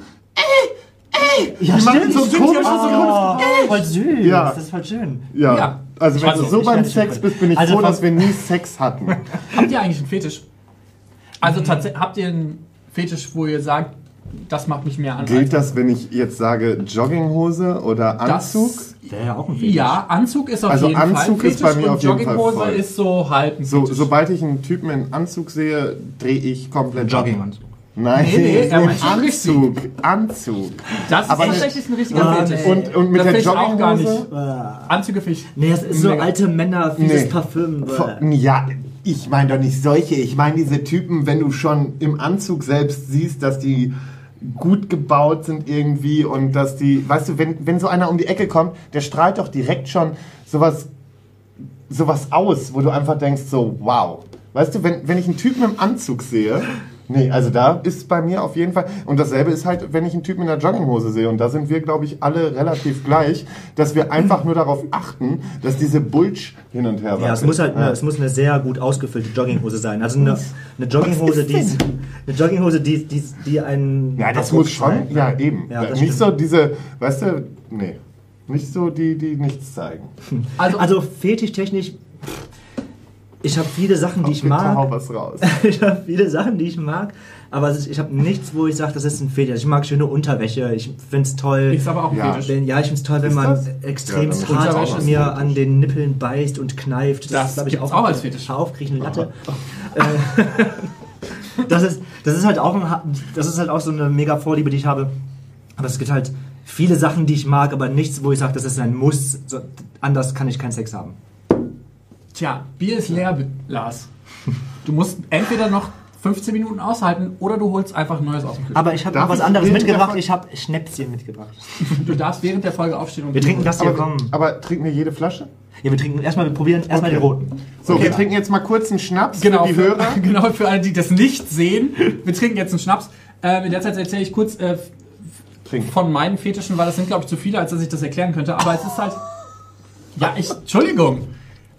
Ja, Die machen so komische Oh, voll süß. Ja. Das ist voll schön. Ja. Ja. Also Ich wenn du so beim Sex bist, bin ich Also froh, dass wir nie Sex hatten. (laughs) Habt ihr eigentlich einen Fetisch? Also tatsächlich, habt ihr einen Fetisch, wo ihr sagt, das macht mich mehr an? Gilt das, wenn ich jetzt sage Jogginghose oder Das- Anzug? Wäre ja auch ein Fetisch. Ja, Anzug ist auf Also jeden Fall ein Anzug Fetisch ist bei mir und auf jeden Fall Jogginghose ist so halt ein So, Fetisch. sobald ich einen Typen in Anzug sehe, drehe ich komplett. Jogginganzug. Nein, Nee, nee, er im meint Anzug. Anzug. das ist aber tatsächlich ein richtiger Fetisch. nee. Und, und mit Das der ich auch gar Jogginghose? Anzüge fisch. Nee, das ist so Mega. alte Männer, fieses Nee. Parfüm. Ja, ich meine doch nicht solche. Ich meine diese Typen, wenn du schon im Anzug selbst siehst, dass die gut gebaut sind irgendwie und dass die, weißt du, wenn, wenn so einer um die Ecke kommt, der strahlt doch direkt schon sowas, sowas aus, wo du einfach denkst so, wow. Weißt du, wenn, wenn ich einen Typen im Anzug sehe, nee, also da ist bei mir auf jeden Fall, und dasselbe ist halt, wenn ich einen Typen in der Jogginghose sehe, und da sind wir, glaube ich, alle relativ gleich, dass wir einfach nur darauf achten, dass diese Bulge hin und her Ja, es muss halt, Ja. eine, es muss eine sehr gut ausgefüllte Jogginghose sein. Also eine, eine Jogginghose, die, eine Jogginghose, die, die, die einen. Ja, das muss schon, ja eben. Ja, nicht stimmt. so diese, weißt du, nee. Nicht so die, die nichts zeigen. (laughs) Also, Also fetischtechnisch, ich habe viele Sachen, die ich mag. was raus. (laughs) Ich habe viele Sachen, die ich mag, aber ist, ich habe nichts, wo ich sage, das ist ein Fetisch. Ich mag schöne Unterwäsche, ich finde es toll. ist aber auch ein Ja. Fetisch. Wenn, ja, ich finde es toll, wenn Ist man das? extrem Ja, hart mir Fetisch. an den Nippeln beißt und kneift. Das glaub gibt's auch als Fetisch. Aufkriechen, Latte. Äh, (laughs) das, ist, das ist halt auch ein, das ist halt auch so eine mega Vorliebe, die ich habe. Aber es gibt halt viele Sachen, die ich mag, aber nichts, wo ich sage, das ist ein Muss. So, anders kann ich keinen Sex haben. Tja, Bier ist leer, Lars. Du musst entweder noch 15 Minuten aushalten oder du holst einfach ein neues aus dem Kühlschrank. Aber ich habe noch was anderes mitgebracht. Ich habe Schnäpschen mitgebracht. Du darfst während der Folge aufstehen und Wir trinken das hier, Aber, komm. aber trinken wir jede Flasche? Ja, wir trinken erstmal, wir probieren erstmal den roten. So, Okay. wir trinken jetzt mal kurz einen Schnaps Genau für die für, Hörer. (laughs) genau, für alle, die das nicht sehen. Wir trinken jetzt einen Schnaps. Ähm, in der Zeit erzähle ich kurz äh, Trinken. von meinen Fetischen, weil das sind, glaube ich, zu viele, als dass ich das erklären könnte. Aber es ist halt. Ja, ich. Entschuldigung.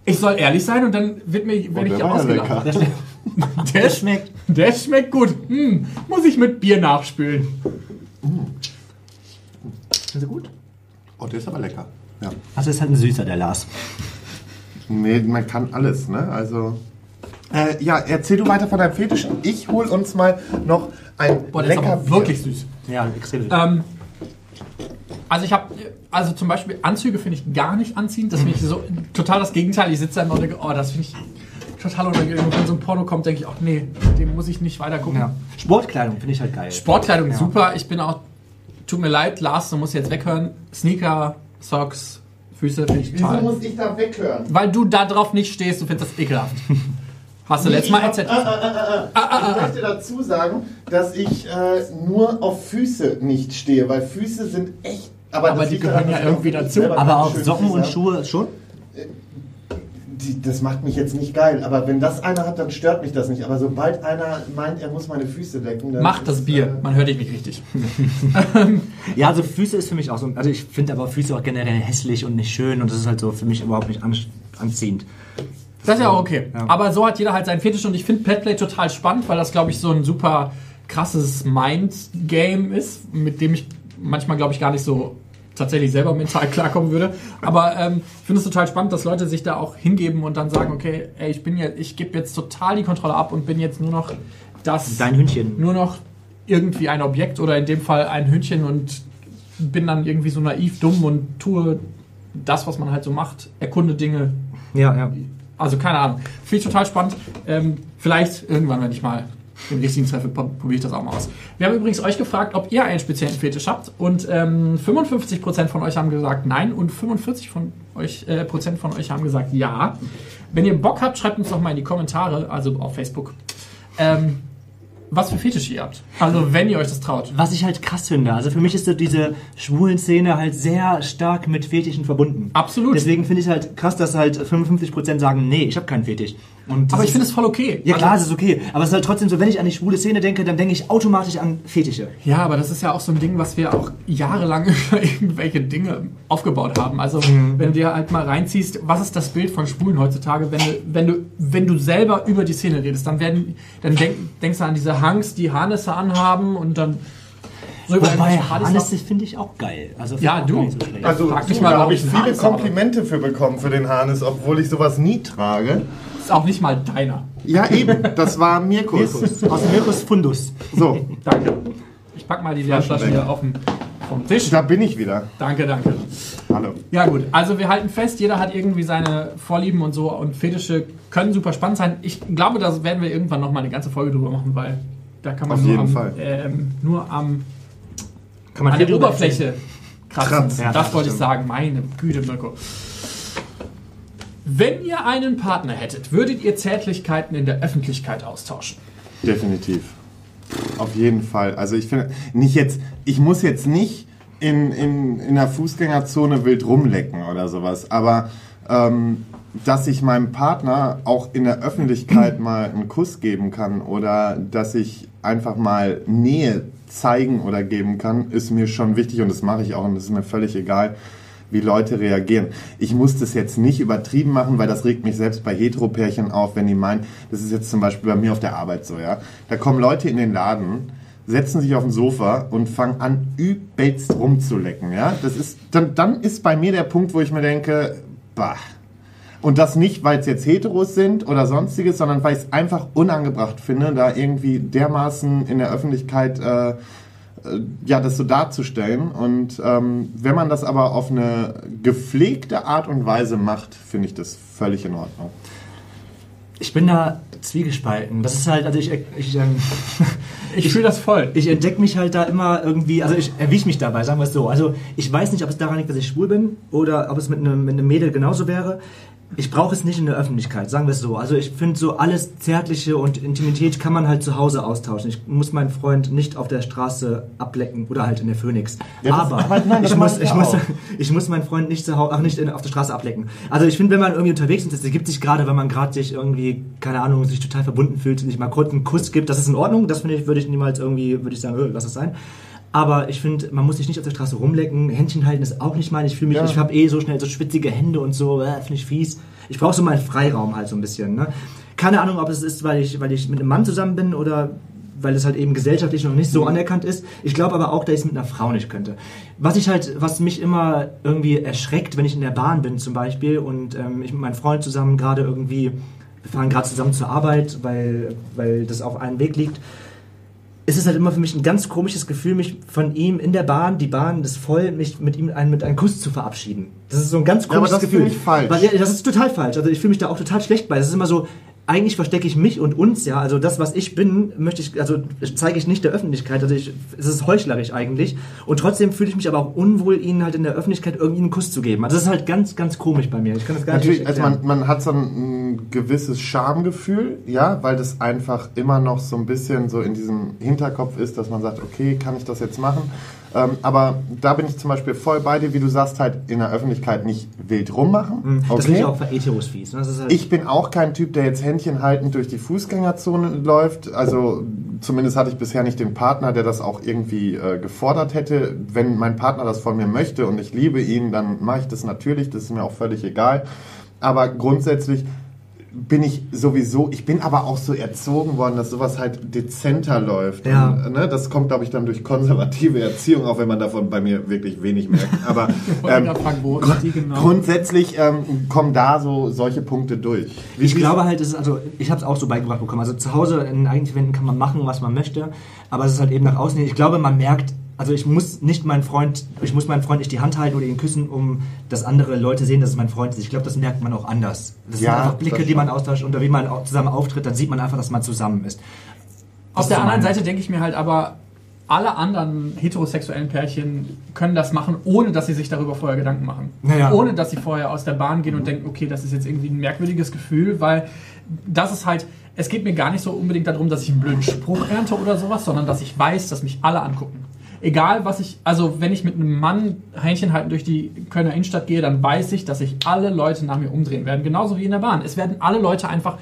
Ich soll ehrlich sein und dann wird mir, wenn Oh, ich der ja ausgelacht. Das, (laughs) Der, das schmeckt. der schmeckt gut. Hm, muss ich mit Bier nachspülen. Sind sie gut? Oh, der ist aber lecker. Ja. Also ist halt ein süßer, der Lars. Nee, man kann alles, ne? Also. Äh, ja, erzähl du weiter von deinem Fetischen. Ich hol uns mal noch ein Boah, der ist lecker aber Bier. wirklich süß. Ja, extrem süß. Ähm, also ich habe, also zum Beispiel Anzüge finde ich gar nicht anziehend. Das finde ich so total das Gegenteil. Ich sitze da immer und denke, oh, das finde ich total unangenehm. Und wenn so ein Porno kommt, denke ich auch, nee, dem muss ich nicht weiter gucken. ja. Sportkleidung finde ich halt geil. Sportkleidung Ja. super. Ich bin auch, tut mir leid, Lars, du musst jetzt weghören. Sneaker, Socks, Füße finde ich Wieso total. muss ich da weghören? Weil du da drauf nicht stehst, du findest das ekelhaft. (laughs) Hast du letztes Mal erzählt. Ich möchte dazu sagen, dass ich äh, nur auf Füße nicht stehe, weil Füße sind echt. Aber, Aber das die gehören ja irgendwie dazu. Aber schönen Socken und. Schuhe schon? Die, das macht mich jetzt nicht geil, aber wenn das einer hat, dann stört mich das nicht. Aber sobald einer meint, er muss meine Füße decken, dann. Mach das Bier. äh, Man hört dich nicht richtig. (laughs) Ja, also Füße ist für mich auch so. Also ich finde aber Füße auch generell hässlich und nicht schön und das ist halt so für mich überhaupt nicht an, anziehend. Das ist ja auch okay. Ja. Aber so hat jeder halt seinen Fetisch und ich finde Petplay total spannend, weil das, glaube ich, so ein super krasses Mind-Game ist, mit dem ich manchmal, glaube ich, gar nicht so tatsächlich selber mental (laughs) klarkommen würde. Aber ähm, ich finde es total spannend, dass Leute sich da auch hingeben und dann sagen, okay, ey, ich bin jetzt, ich gebe jetzt total die Kontrolle ab und bin jetzt nur noch das, Dein Hündchen. nur noch irgendwie ein Objekt oder in dem Fall ein Hündchen und bin dann irgendwie so naiv dumm und tue das, was man halt so macht, erkunde Dinge. Ja, ja. Also keine Ahnung. Finde ich total spannend. Ähm, vielleicht irgendwann, wenn ich mal den richtigen pro- probiere ich das auch mal aus. Wir haben übrigens euch gefragt, ob ihr einen speziellen Fetisch habt und ähm, 55% von euch haben gesagt nein und 45% von euch, äh, Prozent von euch haben gesagt ja. Wenn ihr Bock habt, schreibt uns doch mal in die Kommentare, also auf Facebook, ähm, was für Fetische ihr habt. Also wenn ihr euch das traut. Was ich halt krass finde, also für mich ist so diese schwulen Szene halt sehr stark mit Fetischen verbunden. Absolut. Deswegen finde ich halt krass, dass halt 55% sagen, nee, ich habe keinen Fetisch. Aber ich finde es voll okay. Ja klar, Also- es ist okay. Aber es ist halt trotzdem so, wenn ich an die schwule Szene denke, dann denke ich automatisch an Fetische. Ja, aber das ist ja auch so ein Ding, was wir auch jahrelang (laughs) über irgendwelche Dinge aufgebaut haben. Also, wenn du dir halt mal reinziehst, was ist das Bild von Schwulen heutzutage, wenn du, wenn du, wenn du selber über die Szene redest, dann werden, dann denk, denkst du an diese Hanks, die Harnisse anhaben und dann so über Wobei, Hannes finde ich auch geil. Also Ja, du. so schlecht. Also, Frag mich mal, da ob habe ich viele. Komplimente für bekommen für den Harnis, obwohl ich sowas nie trage. Ist auch nicht mal deiner. Ja, eben, das war Mirkus. Aus Mirkus Fundus. So, Danke. Ich pack mal die Flasche weg. hier auf den, vom Tisch. da bin ich wieder. Danke, danke. Hallo. Ja gut, also wir halten fest, jeder hat irgendwie seine Vorlieben und so und Fetische können super spannend sein. Ich glaube, da werden wir irgendwann noch mal eine ganze Folge drüber machen, weil da kann man Auf nur, jeden am, Fall. Ähm, nur am, Kann man an der Oberfläche kratzen. Kratzen. Ja, das das wollte ich sagen, meine Güte, Mirko. Wenn ihr einen Partner hättet, würdet ihr Zärtlichkeiten in der Öffentlichkeit austauschen? Definitiv. Auf jeden Fall. Also ich finde, nicht jetzt, ich muss jetzt nicht in, in, in der Fußgängerzone wild rumlecken oder sowas, aber ähm, dass ich meinem Partner auch in der Öffentlichkeit (clears throat) mal einen Kuss geben kann oder dass ich einfach mal Nähe zeigen oder geben kann, ist mir schon wichtig und das mache ich auch und das ist mir völlig egal, wie Leute reagieren. Ich muss das jetzt nicht übertrieben machen, weil das regt mich selbst bei Heteropärchen auf, wenn die meinen, das ist jetzt zum Beispiel bei mir auf der Arbeit so, ja. Da kommen Leute in den Laden, setzen sich auf ein Sofa und fangen an, übelst rumzulecken, ja. Das ist, dann, dann ist bei mir der Punkt, wo ich mir denke, bah. Und das nicht, weil es jetzt Heteros sind oder sonstiges, sondern weil ich es einfach unangebracht finde, da irgendwie dermaßen in der Öffentlichkeit äh, ja, das so darzustellen. Und ähm, wenn man das aber auf eine gepflegte Art und Weise macht, finde ich das völlig in Ordnung. Ich bin da zwiegespalten. Das ist halt, also ich, ich, ähm, (laughs) Ich fühle das voll. ich entdecke mich halt da immer irgendwie, also ich erwische mich dabei, sagen wir es so. Also ich weiß nicht, ob es daran liegt, dass ich schwul bin oder ob es mit einem, mit einem Mädel genauso wäre. Ich brauche es nicht in der Öffentlichkeit, sagen wir es so. Also ich finde so alles Zärtliche und Intimität kann man halt zu Hause austauschen. Ich muss meinen Freund nicht auf der Straße ablecken oder halt in der Phoenix. Ja, aber aber nein, ich, muss, ich ja muss, auch. (laughs) ich muss meinen Freund nicht zu Hause, ach nicht in, auf der Straße ablecken. Also ich finde, wenn man irgendwie unterwegs ist, das ergibt sich gerade, wenn man gerade sich irgendwie, keine Ahnung, sich total verbunden fühlt, sich mal kurz einen Kuss gibt, das ist in Ordnung. Das finde ich, würde ich niemals irgendwie, würde ich sagen, äh, lass das sein. Aber ich finde, man muss sich nicht auf der Straße rumlecken. Händchen halten ist auch nicht mein. Ich fühle mich, Ja. ich habe eh so schnell so schwitzige Hände und so, äh, finde ich fies. Ich brauche so meinen Freiraum halt so ein bisschen. Ne? Keine Ahnung, ob es ist, weil ich, weil ich mit einem Mann zusammen bin oder weil es halt eben gesellschaftlich noch nicht so anerkannt ist. Ich glaube aber auch, dass ich es mit einer Frau nicht könnte. Was ich halt, was mich immer irgendwie erschreckt, wenn ich in der Bahn bin zum Beispiel und ähm, ich mit meinem Freund zusammen gerade irgendwie, wir fahren gerade zusammen zur Arbeit, weil, weil das auf einem Weg liegt, ist es halt immer für mich ein ganz komisches Gefühl, mich von ihm in der Bahn, die Bahn ist voll, mich mit ihm einen, mit einem Kuss zu verabschieden. Das ist so ein ganz Ja, aber komisches das Gefühl. ich falsch. Weil, ja, das ist total falsch. Also ich fühle mich da auch total schlecht bei. Das ist immer so, eigentlich verstecke ich mich und uns, ja. Also das, was ich bin, möchte ich, also zeige ich nicht der Öffentlichkeit. Also ich, es ist heuchlerisch eigentlich. Und trotzdem fühle ich mich aber auch unwohl, ihnen halt in der Öffentlichkeit irgendwie einen Kuss zu geben. Also das ist halt ganz, ganz komisch bei mir. Ich kann das gar Natürlich, nicht also erklären. man, man hat so ein, ein gewisses Schamgefühl, ja, weil das einfach immer noch so ein bisschen so in diesem Hinterkopf ist, dass man sagt, okay, kann ich das jetzt machen? Ähm, aber da bin ich zum Beispiel voll bei dir, wie du sagst, halt in der Öffentlichkeit nicht wild rummachen. Mhm. Das Okay. finde ich auch für Heteros fies. ne? Halt Ich bin auch kein Typ, der jetzt Händchen haltend durch die Fußgängerzone läuft. Also zumindest hatte ich bisher nicht den Partner, der das auch irgendwie äh, gefordert hätte. Wenn mein Partner das von mir möchte und ich liebe ihn, dann mache ich das natürlich. Das ist mir auch völlig egal. Aber grundsätzlich bin ich sowieso, ich bin aber auch so erzogen worden, dass sowas halt dezenter läuft. Ja. Und, ne, das kommt, glaube ich, dann durch konservative Erziehung, auch wenn man davon bei mir wirklich wenig merkt. Aber (laughs) ähm, wo die genau? grundsätzlich ähm, kommen da so solche Punkte durch. Wie- Ich glaube halt, es ist also, ich habe es auch so beigebracht bekommen. Also zu Hause in eigentlichen Wänden kann man machen, was man möchte, aber es ist halt eben nach außen. Ich glaube, man merkt also ich muss nicht meinen Freund, ich muss meinen Freund nicht die Hand halten oder ihn küssen, um dass andere Leute sehen, dass es mein Freund ist. Ich glaube, das merkt man auch anders. Das Ja, sind einfach Blicke, die man austauscht und wie man auch zusammen auftritt, dann sieht man einfach, dass man zusammen ist. Auf der anderen Seite denke ich mir halt aber, alle anderen heterosexuellen Pärchen können das machen, ohne dass sie sich darüber vorher Gedanken machen. Naja. Ohne dass sie vorher aus der Bahn gehen und denken, okay, das ist jetzt irgendwie ein merkwürdiges Gefühl, weil das ist halt, es geht mir gar nicht so unbedingt darum, dass ich einen blöden Spruch ernte oder sowas, sondern dass ich weiß, dass mich alle angucken. Egal was ich, also wenn ich mit einem Mann Händchen halten durch die Kölner Innenstadt gehe, dann weiß ich, dass sich alle Leute nach mir umdrehen werden. Genauso wie in der Bahn. Es werden alle Leute einfach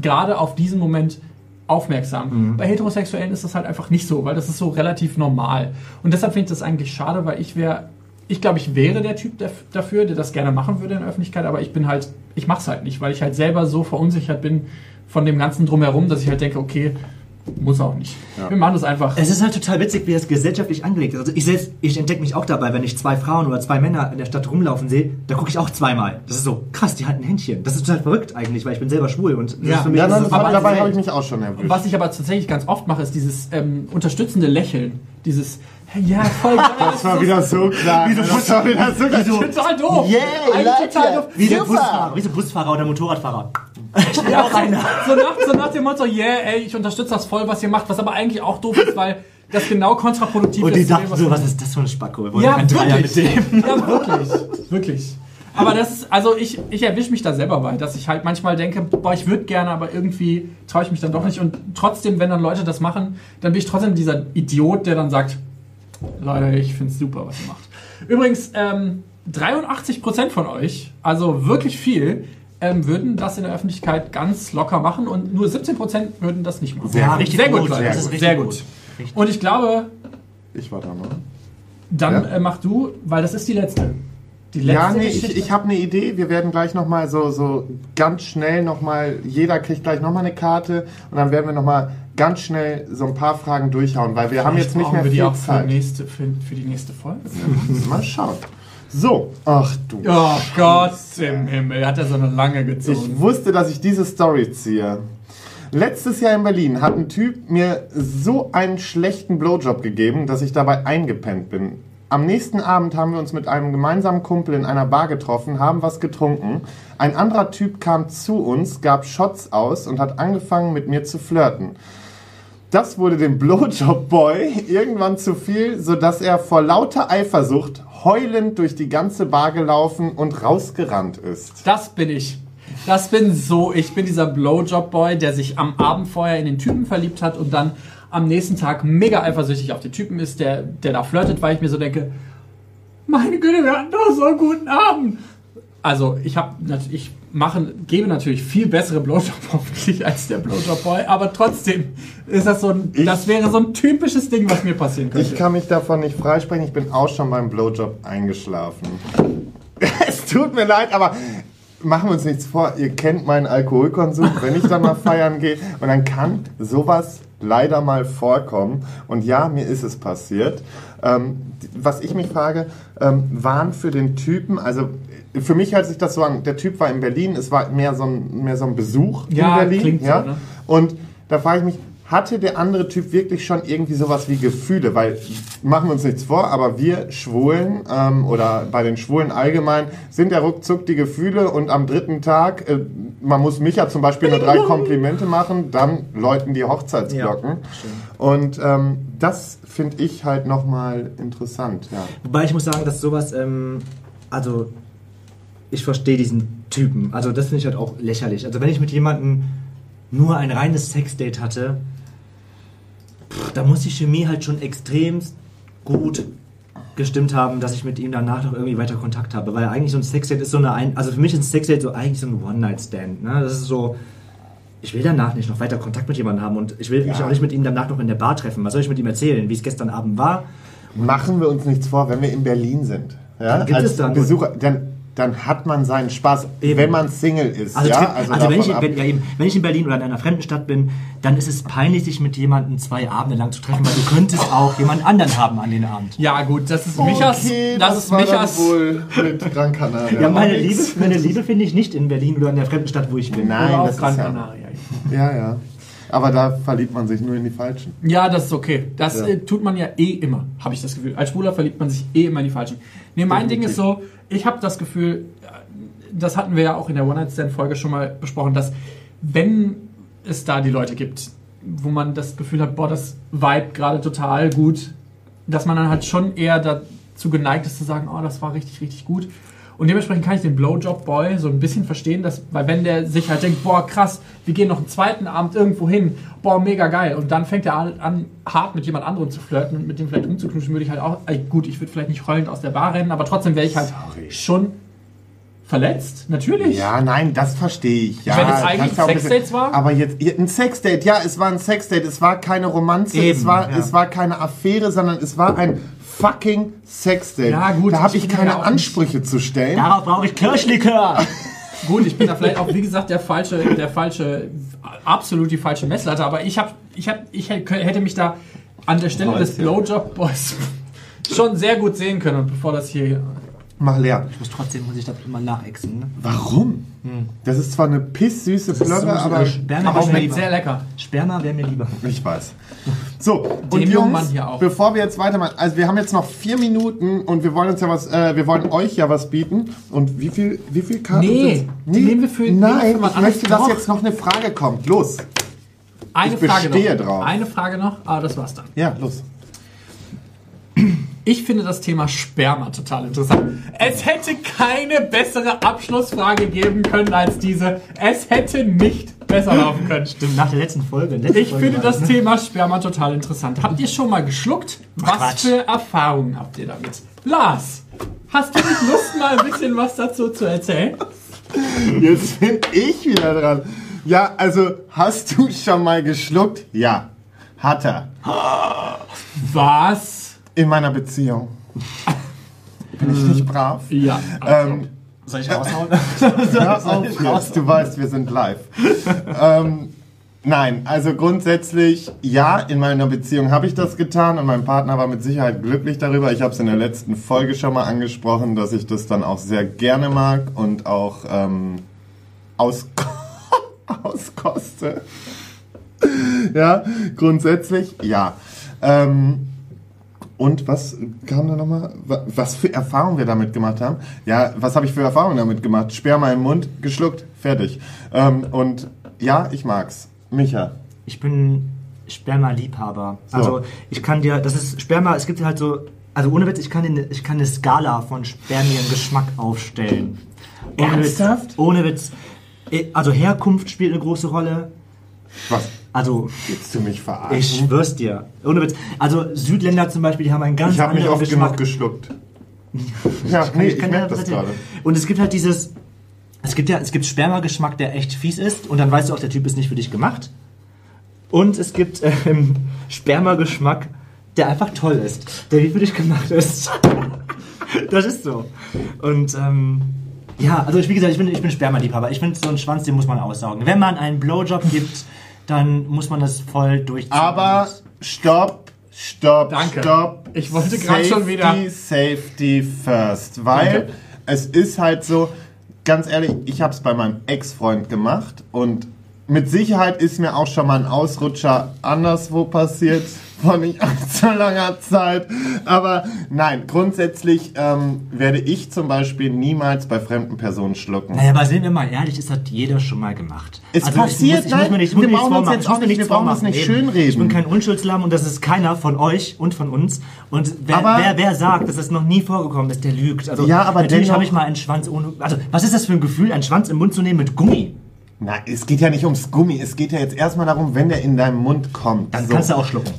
gerade auf diesen Moment aufmerksam. Bei Heterosexuellen ist das halt einfach nicht so, weil das ist so relativ normal. Und deshalb finde ich das eigentlich schade, weil ich wäre, ich glaube, ich wäre der Typ daf- dafür, der das gerne machen würde in der Öffentlichkeit, aber ich bin halt, ich mache es halt nicht, weil ich halt selber so verunsichert bin von dem ganzen Drumherum, dass ich halt denke, okay, muss auch nicht. Wir machen das einfach. Es ist halt total witzig, wie das gesellschaftlich angelegt ist. Also ich selbst, ich entdecke mich auch dabei, wenn ich zwei Frauen oder zwei Männer in der Stadt rumlaufen sehe, da gucke ich auch zweimal. Das ist so, krass, die halten Händchen. Das ist total verrückt eigentlich, weil ich bin selber schwul und das Ja. ist für mich Ja, ist nein, das aber dabei habe ich mich auch schon erwischt. Was ich aber tatsächlich ganz oft mache, ist dieses ähm, unterstützende Lächeln. Dieses, ja, voll geil. Das war wieder so klar. Das war wieder so klar. total doof. Yeah, Eigentlich Leute. total doof. wie, der. Busfahrer, wie so Busfahrer oder Motorradfahrer. Ich bin auch einer. so, nach, so nach dem Motto, yeah, ey, ich unterstütze das voll, was ihr macht, was aber eigentlich auch doof ist, weil das genau kontraproduktiv Und ist. die zu dem, dachten was so, was ist das für ein Spacko? Wir wollen Ja, keinen Dreier mit dem. Ja, wirklich. Wirklich. Aber das ist, also ich, ich erwische mich da selber bei, dass ich halt manchmal denke, boah, ich würde gerne, aber irgendwie traue ich mich dann doch nicht. Und trotzdem, wenn dann Leute das machen, dann bin ich trotzdem dieser Idiot, der dann sagt, Leute, ich finde es super, was ihr macht. Übrigens, ähm, 83% von euch, also wirklich viel, ähm, würden das in der Öffentlichkeit ganz locker machen und nur 17% würden das nicht machen. Sehr Ja, gut. richtig sehr gut, gut, ist richtig sehr gut. gut. Richtig. Und ich glaube, Ich war da mal. dann Ja? äh, mach du, weil das ist die letzte. Die letzte Ja, nee, Geschichte. ich, ich habe eine Idee. Wir werden gleich nochmal so, so ganz schnell nochmal, jeder kriegt gleich nochmal eine Karte und dann werden wir nochmal ganz schnell so ein paar Fragen durchhauen, weil wir haben jetzt nicht mehr wir die viel auch für, Zeit. nächste, für, für die nächste Folge. Mal schauen. So, ach du. Oh Gott im Himmel, hat er so eine lange gezogen. Ich wusste, dass ich diese Story ziehe. Letztes Jahr in Berlin hat ein Typ mir so einen schlechten Blowjob gegeben, dass ich dabei eingepennt bin. Am nächsten Abend haben wir uns mit einem gemeinsamen Kumpel in einer Bar getroffen, haben was getrunken. Ein anderer Typ kam zu uns, gab Shots aus und hat angefangen mit mir zu flirten. Das wurde dem Blowjob-Boy (laughs) irgendwann zu viel, sodass er vor lauter Eifersucht heulend durch die ganze Bar gelaufen und rausgerannt ist. Das bin ich. Das bin so. Ich bin dieser Blowjob-Boy, der sich am Abend vorher in den Typen verliebt hat und dann am nächsten Tag mega eifersüchtig auf den Typen ist, der, der da flirtet, weil ich mir so denke, meine Güte, wir hatten doch so einen guten Abend. Also ich habe ich mache, gebe natürlich viel bessere Blowjob hoffentlich als der Blowjob-Boy, aber trotzdem ist das so ein, Ich- das wäre so ein typisches Ding, was mir passieren könnte. Ich kann mich davon nicht freisprechen, ich bin auch schon beim Blowjob eingeschlafen. (laughs) es tut mir leid, aber machen wir uns nichts vor, ihr kennt meinen Alkoholkonsum, wenn ich dann mal feiern gehe und dann kann sowas leider mal vorkommen. Und ja, mir ist es passiert. Ähm, was ich mich frage, ähm, waren für den Typen, also für mich hört sich das so an, der Typ war in Berlin, es war mehr so ein, mehr so ein Besuch Ja, in Berlin. klingt so, ja? ne? Und da frage ich mich, hatte der andere Typ wirklich schon irgendwie sowas wie Gefühle? Weil, machen wir uns nichts vor, aber wir Schwulen ähm, oder bei den Schwulen allgemein sind ja ruckzuck die Gefühle und am dritten Tag, äh, man muss Micha zum Beispiel nur drei Komplimente machen, dann läuten die Hochzeitsglocken. und ähm, das finde ich halt nochmal interessant. Ja. Wobei ich muss sagen, dass sowas, ähm, also ich verstehe diesen Typen. Also das finde ich halt auch lächerlich. Also wenn ich mit jemandem nur ein reines Sexdate hatte, pff, da muss die Chemie halt schon extrem gut gestimmt haben, dass ich mit ihm danach noch irgendwie weiter Kontakt habe. Weil eigentlich so ein Sexdate ist so eine, ein also für mich ist ein Sexdate so eigentlich so ein One-Night-Stand. Ne? Das ist so, ich will danach nicht noch weiter Kontakt mit jemandem haben und ich will mich Ja. auch nicht mit ihm danach noch in der Bar treffen. Was soll ich mit ihm erzählen, wie es gestern Abend war? Machen wir uns nichts vor, wenn wir in Berlin sind. Ja? Dann gibt Als es dann- Besucher, dann, dann hat man seinen Spaß, Eben. wenn man Single ist. Also, ja? Trip- also, wenn, ich, wenn, ja, eben, wenn ich in Berlin oder in einer fremden Stadt bin, dann ist es peinlich, sich mit jemandem zwei Abende lang zu treffen, weil du könntest auch jemand anderen haben an den Abend. ja gut, das ist Michas, Okay, das, ist war Michas, dann wohl mit Gran Canaria. Ja, meine Liebe, meine Liebe finde ich nicht in Berlin oder in der fremden Stadt, wo ich bin. Nein, oder das auf Gran ist ja, Canaria. ja, ja. Aber da verliebt man sich nur in die Falschen. Ja, das ist okay. Das Ja. äh, tut man ja eh immer, habe ich das Gefühl. Als Schwuler verliebt man sich eh immer in die Falschen. Nee, mein Ding ist so, ich habe das Gefühl, äh, das hatten wir ja auch in der One-Night-Stand-Folge schon mal besprochen, dass wenn es da die Leute gibt, wo man das Gefühl hat, boah, das Vibe gerade total gut, dass man dann halt schon eher dazu geneigt ist zu sagen, oh, das war richtig, richtig gut. Und dementsprechend kann ich den Blowjob-Boy so ein bisschen verstehen, dass, weil wenn der sich halt denkt, boah, krass, wir gehen noch einen zweiten Abend irgendwo hin, boah, mega geil. Und dann fängt er an, an hart mit jemand anderem zu flirten und mit dem vielleicht rumzuknutschen, würde ich halt auch, gut, ich würde vielleicht nicht heulend aus der Bar rennen, aber trotzdem wäre ich halt Sorry. schon verletzt, natürlich. Ja, nein, das verstehe ich. Ja, Wenn es eigentlich ein bisschen- war? Aber jetzt ein Sexdate, ja, es war ein Sexdate, es war keine Romanze, Eben, es, war, ja. es war keine Affäre, sondern es war ein fucking Sexdate. Ja, gut, da habe ich ich keine ja Ansprüche zu stellen. Darauf brauche ich Kirschlikör. (laughs) Gut, ich bin da vielleicht auch, wie gesagt, der falsche, der falsche, absolut die falsche Messlatte, aber ich habe, ich hab, ich hätte mich da an der Stelle des Blowjob-Boys (laughs) schon sehr gut sehen können, und bevor das hier Mach leer. Ich muss trotzdem muss ich das immer nachexen. Ne? Warum? Das ist zwar eine pisssüße Plörre, so aber Sperma Aber wäre mir schmeckt lieber. sehr lecker. Sperma wäre mir lieber. ich weiß. So, und Dem Jungs, Mann hier auch. bevor wir jetzt weitermachen, also wir haben jetzt noch vier Minuten und wir wollen uns ja was, äh, wir wollen euch ja was bieten. Und wie viel, wie viel Karten Nee, die nehmen wir für- nehmen wir Nein, für ich möchte, dass jetzt noch eine Frage kommt. Los. Eine Ich Frage bestehe noch. drauf. Eine Frage noch, aber das war's dann. Ja, los. Ich finde das Thema Sperma total interessant. Es hätte keine bessere Abschlussfrage geben können als diese. Es hätte nicht besser laufen können. (laughs) Stimmt, nach der letzten Folge. letzte Ich Folge finde das ne? Thema Sperma total interessant. Habt ihr schon mal geschluckt? Was Quatsch. für Erfahrungen habt ihr damit? Lars, hast du nicht Lust, mal ein bisschen was dazu zu erzählen? Jetzt bin ich wieder dran. Ja, also, hast du schon mal geschluckt? Ja. Hat er. Was? In meiner Beziehung. (laughs) Bin ich nicht brav? Ja. Ähm, Soll ich raushauen? hör auf jetzt, du weißt, wir sind live. ähm, nein, also grundsätzlich, ja, in meiner Beziehung habe ich das getan und mein Partner war mit Sicherheit glücklich darüber. Ich habe es in der letzten Folge schon mal angesprochen, dass ich das dann auch sehr gerne mag und auch ähm, aus (laughs) auskoste. ja, grundsätzlich, ja. Ähm, und was kam da nochmal? Wa- Was für Erfahrungen wir damit gemacht haben? Ja, was habe ich für Erfahrungen damit gemacht? Sperma im Mund, geschluckt, fertig. Ähm, und ja, ich mag's. Micha. Ich bin Sperma-Liebhaber. Also ich kann dir, das ist Sperma, es gibt halt so, also ohne Witz, ich kann, dir, ich kann eine Skala von Spermiengeschmack aufstellen. Ohne Ernsthaft? Witz, ohne Witz. Also Herkunft spielt eine große Rolle. Was? Also Willst du mich verarschen? ich schwör's dir. Ohne Witz. Also Südländer zum Beispiel, die haben einen ganz ich habe mich anderen oft Geschmack. genug geschluckt. (laughs) ja, nee, ich, kann merke das gerade. Und es gibt halt dieses, es gibt ja, es gibt Spermageschmack, der echt fies ist und dann weißt du auch, der Typ ist nicht für dich gemacht. Und es gibt ähm, Spermageschmack, der einfach toll ist, der wie für dich gemacht ist. (laughs) das ist so. Und ähm, ja, also ich, wie gesagt, ich bin, ich bin Spermaliebhaber. Ich finde, so einen Schwanz, den muss man aussaugen. Wenn man einen Blowjob gibt, dann muss man das voll durchziehen. Aber stopp, stopp, Danke. stopp. Ich wollte gerade schon wieder- Safety first. Weil Danke. es ist halt so, ganz ehrlich, ich habe es bei meinem Ex-Freund gemacht und mit Sicherheit ist mir auch schon mal ein Ausrutscher anderswo passiert, vor nicht allzu langer Zeit. Aber nein, grundsätzlich ähm, werde ich zum Beispiel niemals bei fremden Personen schlucken. Naja, aber sind wir mal ehrlich, das hat jeder schon mal gemacht. Es Also ich passiert, muss, ich muss mir nicht, ich wir brauchen uns jetzt Ich auch nicht- wir brauchen uns nicht schönreden. Ich bin kein Unschuldslamm und das ist keiner von euch und von uns. Und wer, Aber- wer, wer sagt, dass das noch nie vorgekommen ist, der lügt. Also Ja, aber natürlich habe ich mal einen Schwanz ohne. Also was ist das für ein Gefühl, einen Schwanz im Mund zu nehmen mit Gummi? Na, es geht ja nicht ums Gummi, es geht ja jetzt erstmal darum, wenn der in deinem Mund kommt. Dann So. kannst du auch schlucken.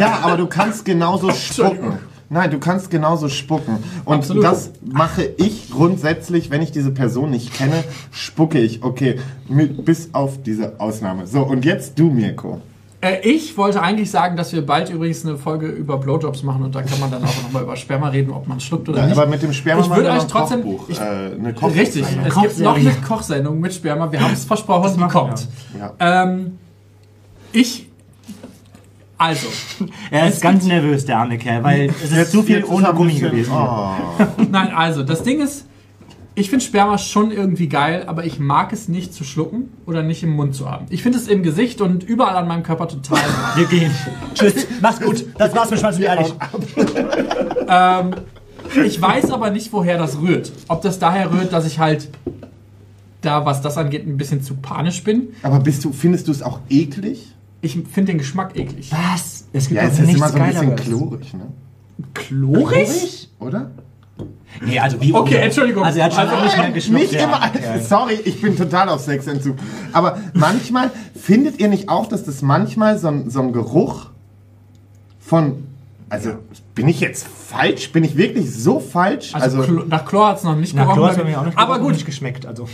Ja, aber du kannst genauso (laughs) spucken. Nein, du kannst genauso spucken. Und Absolut. das mache ich grundsätzlich, wenn ich diese Person nicht kenne, spucke ich. Okay, mit, bis auf diese Ausnahme. So, und jetzt du, Mirko. Äh, ich wollte eigentlich sagen, dass wir bald übrigens eine Folge über Blowjobs machen und da kann man dann auch nochmal über Sperma reden, ob man schluckt oder Ja, nicht. aber mit dem Sperma Ich würde euch trotzdem- Kochbuch, ich- äh, eine Koch Richtig, es gibt noch eine Kochsendung mit Sperma. Wir haben es versprochen, die kommt. Ja. Ähm, ich, also, (laughs) Er ist ganz nervös, der arme Kerl, weil es ist zu viel ohne Gummi bisschen- gewesen. Oh. nein, also, das Ding ist, Ich finde Sperma schon irgendwie geil, aber ich mag es nicht zu schlucken oder nicht im Mund zu haben. Ich finde es im Gesicht und überall an meinem Körper total. (laughs) Wir gehen. Tschüss. Mach's gut. Das war's mit Schwanz und ehrlich. (laughs) ich weiß aber nicht, woher das rührt. Ob das daher rührt, dass ich halt da, was das angeht, ein bisschen zu panisch bin. Aber bist du, findest du es auch eklig? Ich finde den Geschmack eklig. Was? Es gibt Ja, es ist immer so ein bisschen chlorig, ne? Chlorig? Oder? Nee, also wie Okay, oder? Entschuldigung. Also er hat schon Also nicht mehr geschmeckt. Nicht ja. immer. Ja. (laughs) Sorry, ich bin total auf Sexentzug. Aber manchmal, findet ihr nicht auch, dass das manchmal so ein, so ein Geruch von. Also, bin ich jetzt falsch? Bin ich wirklich so falsch? Also, Also, nach Chlor hat es noch nicht Na, gerochen. Chlor hat mir auch nicht aber gut, nicht geschmeckt. Also.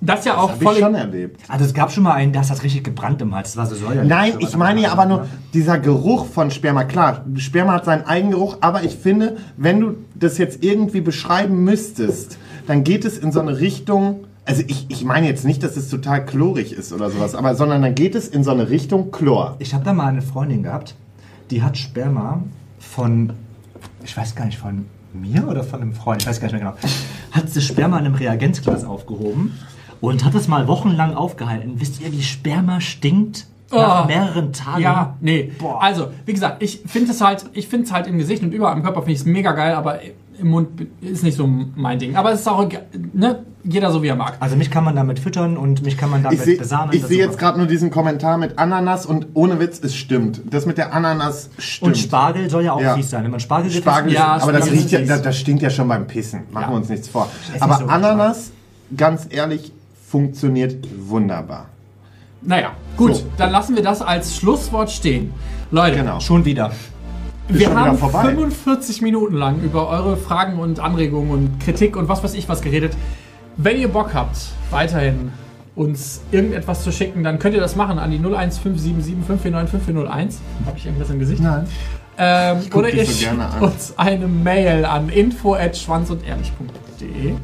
Das ist ja auch habe voll. ich schon erlebt. also es gab schon mal einen, das hat richtig gebrannt im Hals. Das war so säuerlich. Nein, ich meine ja aber nur ne? dieser Geruch von Sperma. Klar, Sperma hat seinen Eigengeruch, aber ich finde, wenn du das jetzt irgendwie beschreiben müsstest, dann geht es in so eine Richtung. Also ich, ich meine jetzt nicht, dass es total chlorig ist oder sowas, aber sondern dann geht es in so eine Richtung Chlor. Ich habe da mal eine Freundin gehabt, die hat Sperma von, ich weiß gar nicht, von mir oder von einem Freund, ich weiß gar nicht mehr genau, hat sie Sperma in einem Reagenzglas aufgehoben und hat es mal wochenlang aufgehalten. Wisst ihr, wie Sperma stinkt? Nach Oh. mehreren Tagen. Ja, nee. Boah. Also, wie gesagt, ich finde es halt, ich finde es halt im Gesicht und überall am Körper finde ich es mega geil, aber im Mund ist nicht so mein Ding. Aber es ist auch, egal, ne, jeder so wie er mag. Also mich kann man damit füttern und mich kann man damit Ich sehe besamen. ich das seh ist jetzt gerade nur diesen Kommentar mit Ananas und ohne Witz, es stimmt. Das mit der Ananas stimmt. Und Spargel soll ja auch Ja. fies sein. Wenn man Spargel Spargel, Ja, aber das riecht ja, das, das stinkt ja schon beim Pissen. Machen Ja. wir uns nichts vor. nicht Aber so Ananas, ganz ehrlich, funktioniert wunderbar. Naja, gut, So. dann lassen wir das als Schlusswort stehen. Leute, Genau. schon wieder. Ist wir schon haben vorbei. 45 Minuten lang über eure Fragen und Anregungen und Kritik und was weiß ich was geredet. Wenn ihr Bock habt, weiterhin uns irgendetwas zu schicken, dann könnt ihr das machen an die 01577549501. Habe ich irgendwas im Gesicht? Nein. Ähm, oder ihr so schickt gerne an. uns eine Mail an info@schwanzundehrlich.de.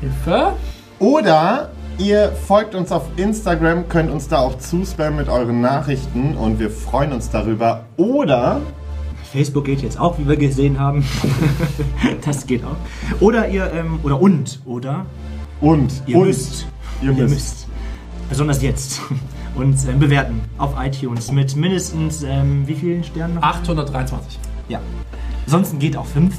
Hilfe. Oder ihr folgt uns auf Instagram, könnt uns da auch zuspammen mit euren Nachrichten und wir freuen uns darüber. Oder Facebook geht jetzt auch, wie wir gesehen haben. (laughs) das geht auch. Oder ihr, ähm, oder und, oder und ihr und müsst. Ihr müsst. Besonders jetzt. (laughs) Uns ähm, bewerten auf iTunes mit mindestens, ähm, wie vielen Sternen? noch? 823. Ja. Ansonsten geht auch fünf.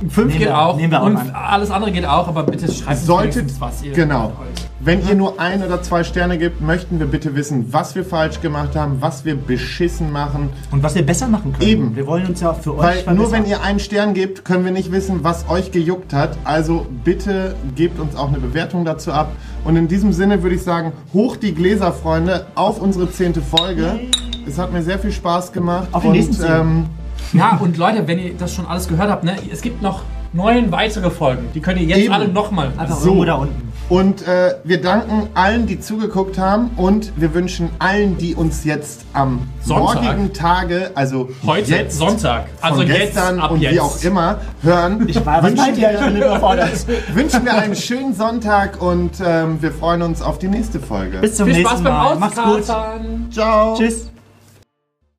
Fünf Nehmen geht wir- auch nehmen wir auch und an. alles andere geht auch, aber bitte schreibt uns Solltet, was ihr genau. wollt. Wenn ihr nur ein oder zwei Sterne gebt, möchten wir bitte wissen, was wir falsch gemacht haben, was wir beschissen machen. Und was wir besser machen können. Eben. Wir wollen uns ja auch für euch Weil nur wenn ihr einen Stern gebt, können wir nicht wissen, was euch gejuckt hat. Also bitte gebt uns auch eine Bewertung dazu ab. Und in diesem Sinne würde ich sagen, hoch die Gläser, Freunde, auf unsere zehnte Folge. Es hat mir sehr viel Spaß gemacht. Auf die und, nächsten ähm, Ja, und Leute, wenn ihr das schon alles gehört habt, ne, es gibt noch neun weitere Folgen. Die könnt ihr jetzt Eben. alle nochmal. Einfach So. irgendwo da unten. Und äh, wir danken allen, die zugeguckt haben und wir wünschen allen, die uns jetzt am Sonntag. morgigen Tage, also Heute jetzt, Sonntag. Also von jetzt, gestern ab und jetzt. wie auch immer hören, Ich war, wünschen, überfordert. (laughs) wünschen wir einen schönen Sonntag und ähm, wir freuen uns auf die nächste Folge. Bis zum Viel nächsten Spaß beim Mal. Macht's gut. Ciao. Tschüss.